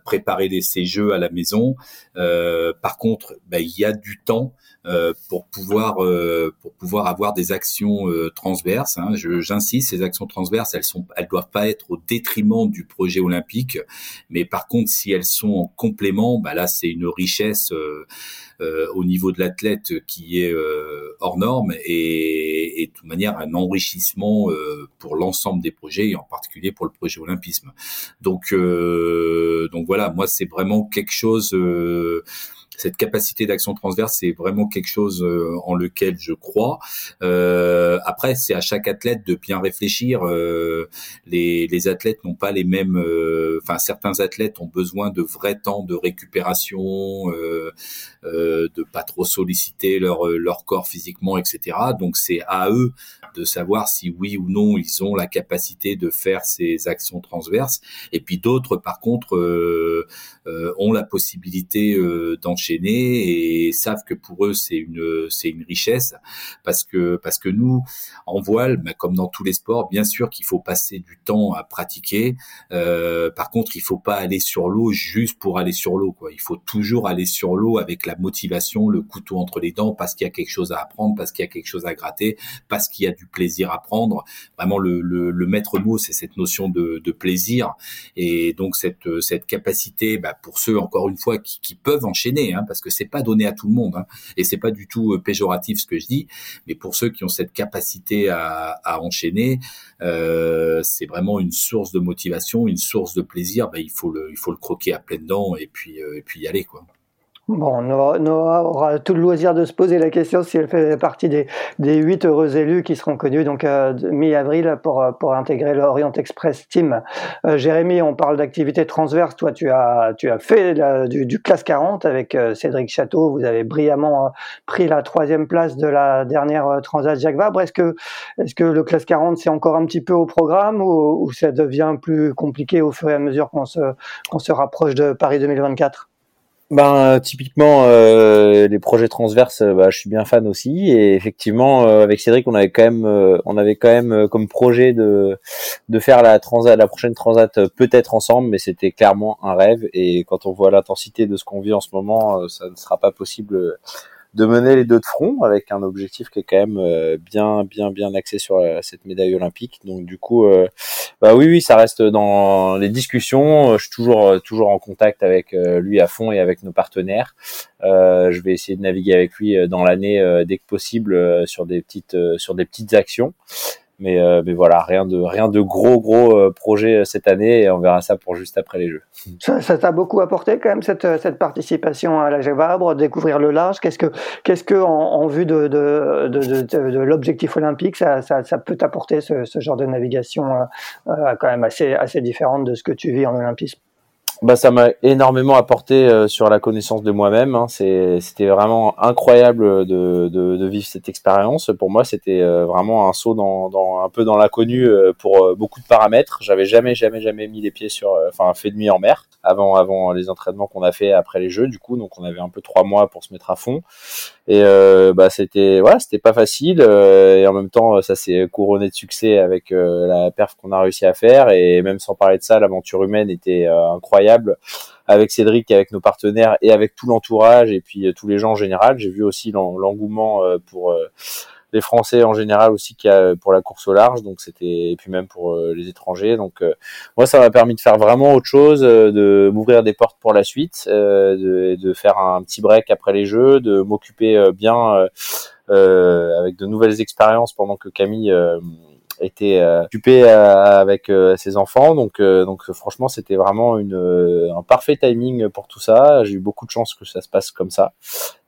préparer ces jeux à la maison. par contre, ben, il y a du temps pour pouvoir pour pouvoir avoir des actions transverses. Hein. J'insiste, ces actions transverses, elles sont, elles doivent pas être au détriment du projet olympique, mais par contre, si elles sont en complément, ben là, c'est une richesse euh, au niveau de l'athlète qui est euh, hors norme et, et, de toute manière un enrichissement euh, pour l'ensemble des projets et en particulier pour le projet olympisme. Donc donc voilà, moi c'est vraiment quelque chose cette capacité d'action transverse, c'est vraiment quelque chose euh, en lequel je crois. Euh, après, c'est à chaque athlète de bien réfléchir. Euh, les, les, athlètes n'ont pas les mêmes. Euh, enfin, certains athlètes ont besoin de vrais temps de récupération, euh, de pas trop solliciter leur leur corps physiquement, etc. Donc, c'est à eux de savoir si oui ou non ils ont la capacité de faire ces actions transverses. Et puis d'autres, par contre, ont la possibilité d'enchaîner et savent que pour eux c'est une c'est une richesse parce que parce que nous en voile, bah, comme dans tous les sports, bien sûr qu'il faut passer du temps à pratiquer. Euh, par contre, il faut pas aller sur l'eau juste pour aller sur l'eau. Quoi. Il faut toujours aller sur l'eau avec la motivation, le couteau entre les dents, parce qu'il y a quelque chose à apprendre, parce qu'il y a quelque chose à gratter, parce qu'il y a du plaisir à prendre. Vraiment, le, le, le maître mot, c'est cette notion de, de, plaisir et donc cette cette capacité, bah, pour ceux encore une fois qui, qui peuvent enchaîner hein, parce que c'est pas donné à tout le monde, hein, et c'est pas du tout euh, péjoratif ce que je dis, mais pour ceux qui ont cette capacité à, enchaîner, euh, c'est vraiment une source de motivation, une source de plaisir. Ben, il faut le, il faut le croquer à pleines dents et puis, euh, et puis y aller quoi. Bon, Noah, aura tout le loisir de se poser la question si elle fait partie des, des 8 heureux élus qui seront connus donc euh, mi-avril pour, pour intégrer l'Orient Express Team. Euh, Jérémy, on parle d'activité transverse. Toi, tu as, tu as fait du, du, classe 40 avec euh, Cédric Château. Vous avez brillamment euh, pris la troisième place de la dernière euh, Transat Jacques Vabre. Est-ce que, est-ce que le classe 40 c'est encore un petit peu au programme ou, ou, ça devient plus compliqué au fur et à mesure qu'on se, qu'on se rapproche de Paris 2024 ben typiquement euh, les projets transverses, euh, bah, je suis bien fan aussi. Et effectivement euh, avec Cédric on avait quand même euh, on avait quand même euh, comme projet de de faire la transat la prochaine transat peut-être ensemble mais c'était clairement un rêve. Et quand on voit l'intensité de ce qu'on vit en ce moment ça ne sera pas possible de mener les deux de front avec un objectif qui est quand même bien bien bien axé sur cette médaille olympique. Donc du coup, bah oui oui, ça reste dans les discussions. Je suis toujours toujours en contact avec lui à fond et avec nos partenaires. je vais essayer de naviguer avec lui dans l'année dès que possible sur des petites sur des petites actions. Mais, euh, mais voilà, rien de gros gros euh, projet euh, cette année et on verra ça pour juste après les Jeux. Ça t'a beaucoup apporté quand même cette, participation à la Vabre, découvrir le large? Qu'est-ce que qu'est-ce que en, vue de l'objectif olympique, ça, peut t'apporter ce, genre de navigation quand même assez différente de ce que tu vis en olympisme? Bah, ça m'a énormément apporté euh, sur la connaissance de moi-même. Hein. C'était vraiment incroyable de, de, vivre cette expérience. Pour moi, c'était euh, vraiment un saut dans, dans un peu dans l'inconnu euh, pour beaucoup de paramètres. J'avais jamais, jamais, jamais mis les pieds sur, enfin, fait de nuit en mer avant, avant les entraînements qu'on a fait après les Jeux. Du coup, donc on avait un peu trois mois pour se mettre à fond. Et bah, c'était, voilà, c'était pas facile. et en même temps, ça s'est couronné de succès avec la perf qu'on a réussi à faire. Et même sans parler de ça, l'aventure humaine était incroyable avec Cédric, avec nos partenaires et avec tout l'entourage et puis euh, tous les gens en général. J'ai vu aussi l'engouement euh, pour euh, les Français en général aussi qu'il y a pour la course au large, donc c'était et puis même pour les étrangers. Donc moi, ça m'a permis de faire vraiment autre chose, de m'ouvrir des portes pour la suite, de, faire un petit break après les Jeux, de m'occuper bien avec de nouvelles expériences pendant que Camille était euh, occupé euh, avec euh, ses enfants. Donc, donc franchement, c'était vraiment un parfait timing pour tout ça. J'ai eu beaucoup de chance que ça se passe comme ça.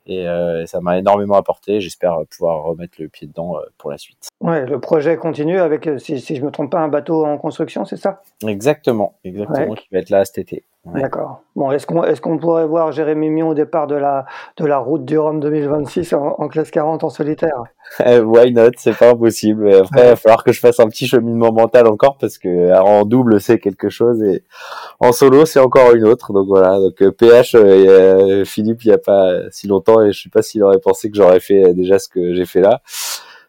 Et, ça m'a énormément apporté. J'espère pouvoir remettre le pied dedans pour la suite. Ouais, le projet continue avec, si, si je me trompe pas, un bateau en construction, c'est ça? Exactement, exactement, qui va être là cet été. D'accord. Bon, est-ce qu'on est qu'on pourrait voir Jérémy Mion au départ de la, de la route du Rhum 2026 en, classe 40 en solitaire? Eh, Why not? C'est pas impossible. Après, il va falloir que je fasse un petit cheminement mental encore parce que en double c'est quelque chose et en solo c'est encore une autre. Donc voilà. Donc PH, euh, euh, Philippe, il y a pas si longtemps et je sais pas s'il aurait pensé que j'aurais fait déjà ce que j'ai fait là.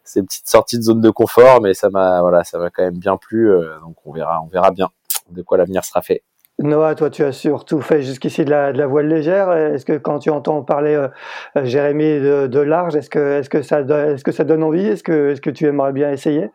C'est une petite sortie de zone de confort, mais ça m'a voilà, ça m'a quand même bien plu. Euh, donc on verra, on verra bien de quoi l'avenir sera fait. Noah, toi, tu as surtout fait jusqu'ici de la, de la voile légère. Est-ce que quand tu entends parler, euh, euh, Jérémy, de, large, est-ce que, ça, est-ce que ça donne envie? Est-ce que, tu aimerais bien essayer?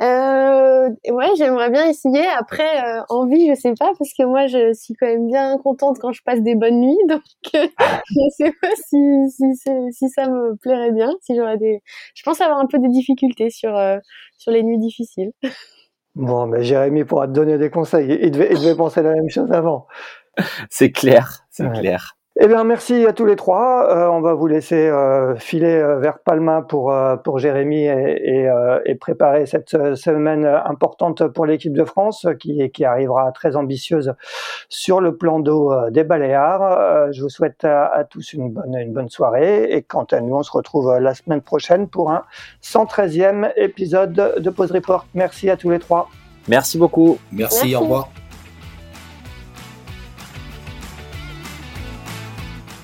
Euh, ouais, j'aimerais bien essayer. Après, euh, envie, je sais pas, parce que moi, je suis quand même bien contente quand je passe des bonnes nuits. (laughs) Donc, je sais pas si, si, si, ça me plairait bien. Si j'aurais des, je pense avoir un peu des difficultés sur sur les nuits difficiles. (laughs) Bon, mais Jérémy pourra te donner des conseils. Il devait, il devait penser la même chose avant. (laughs) C'est clair, c'est clair. Eh bien, merci à tous les trois. Euh, on va vous laisser euh, filer euh, vers Palma pour, pour Jérémy et, et, préparer cette semaine importante pour l'équipe de France qui, qui arrivera très ambitieuse sur le plan d'eau des Baléares. je vous souhaite à, tous une bonne, une bonne soirée et quant à nous, on se retrouve la semaine prochaine pour un 113e épisode de Pause Report. Merci à tous les trois. Merci beaucoup. Merci. au revoir.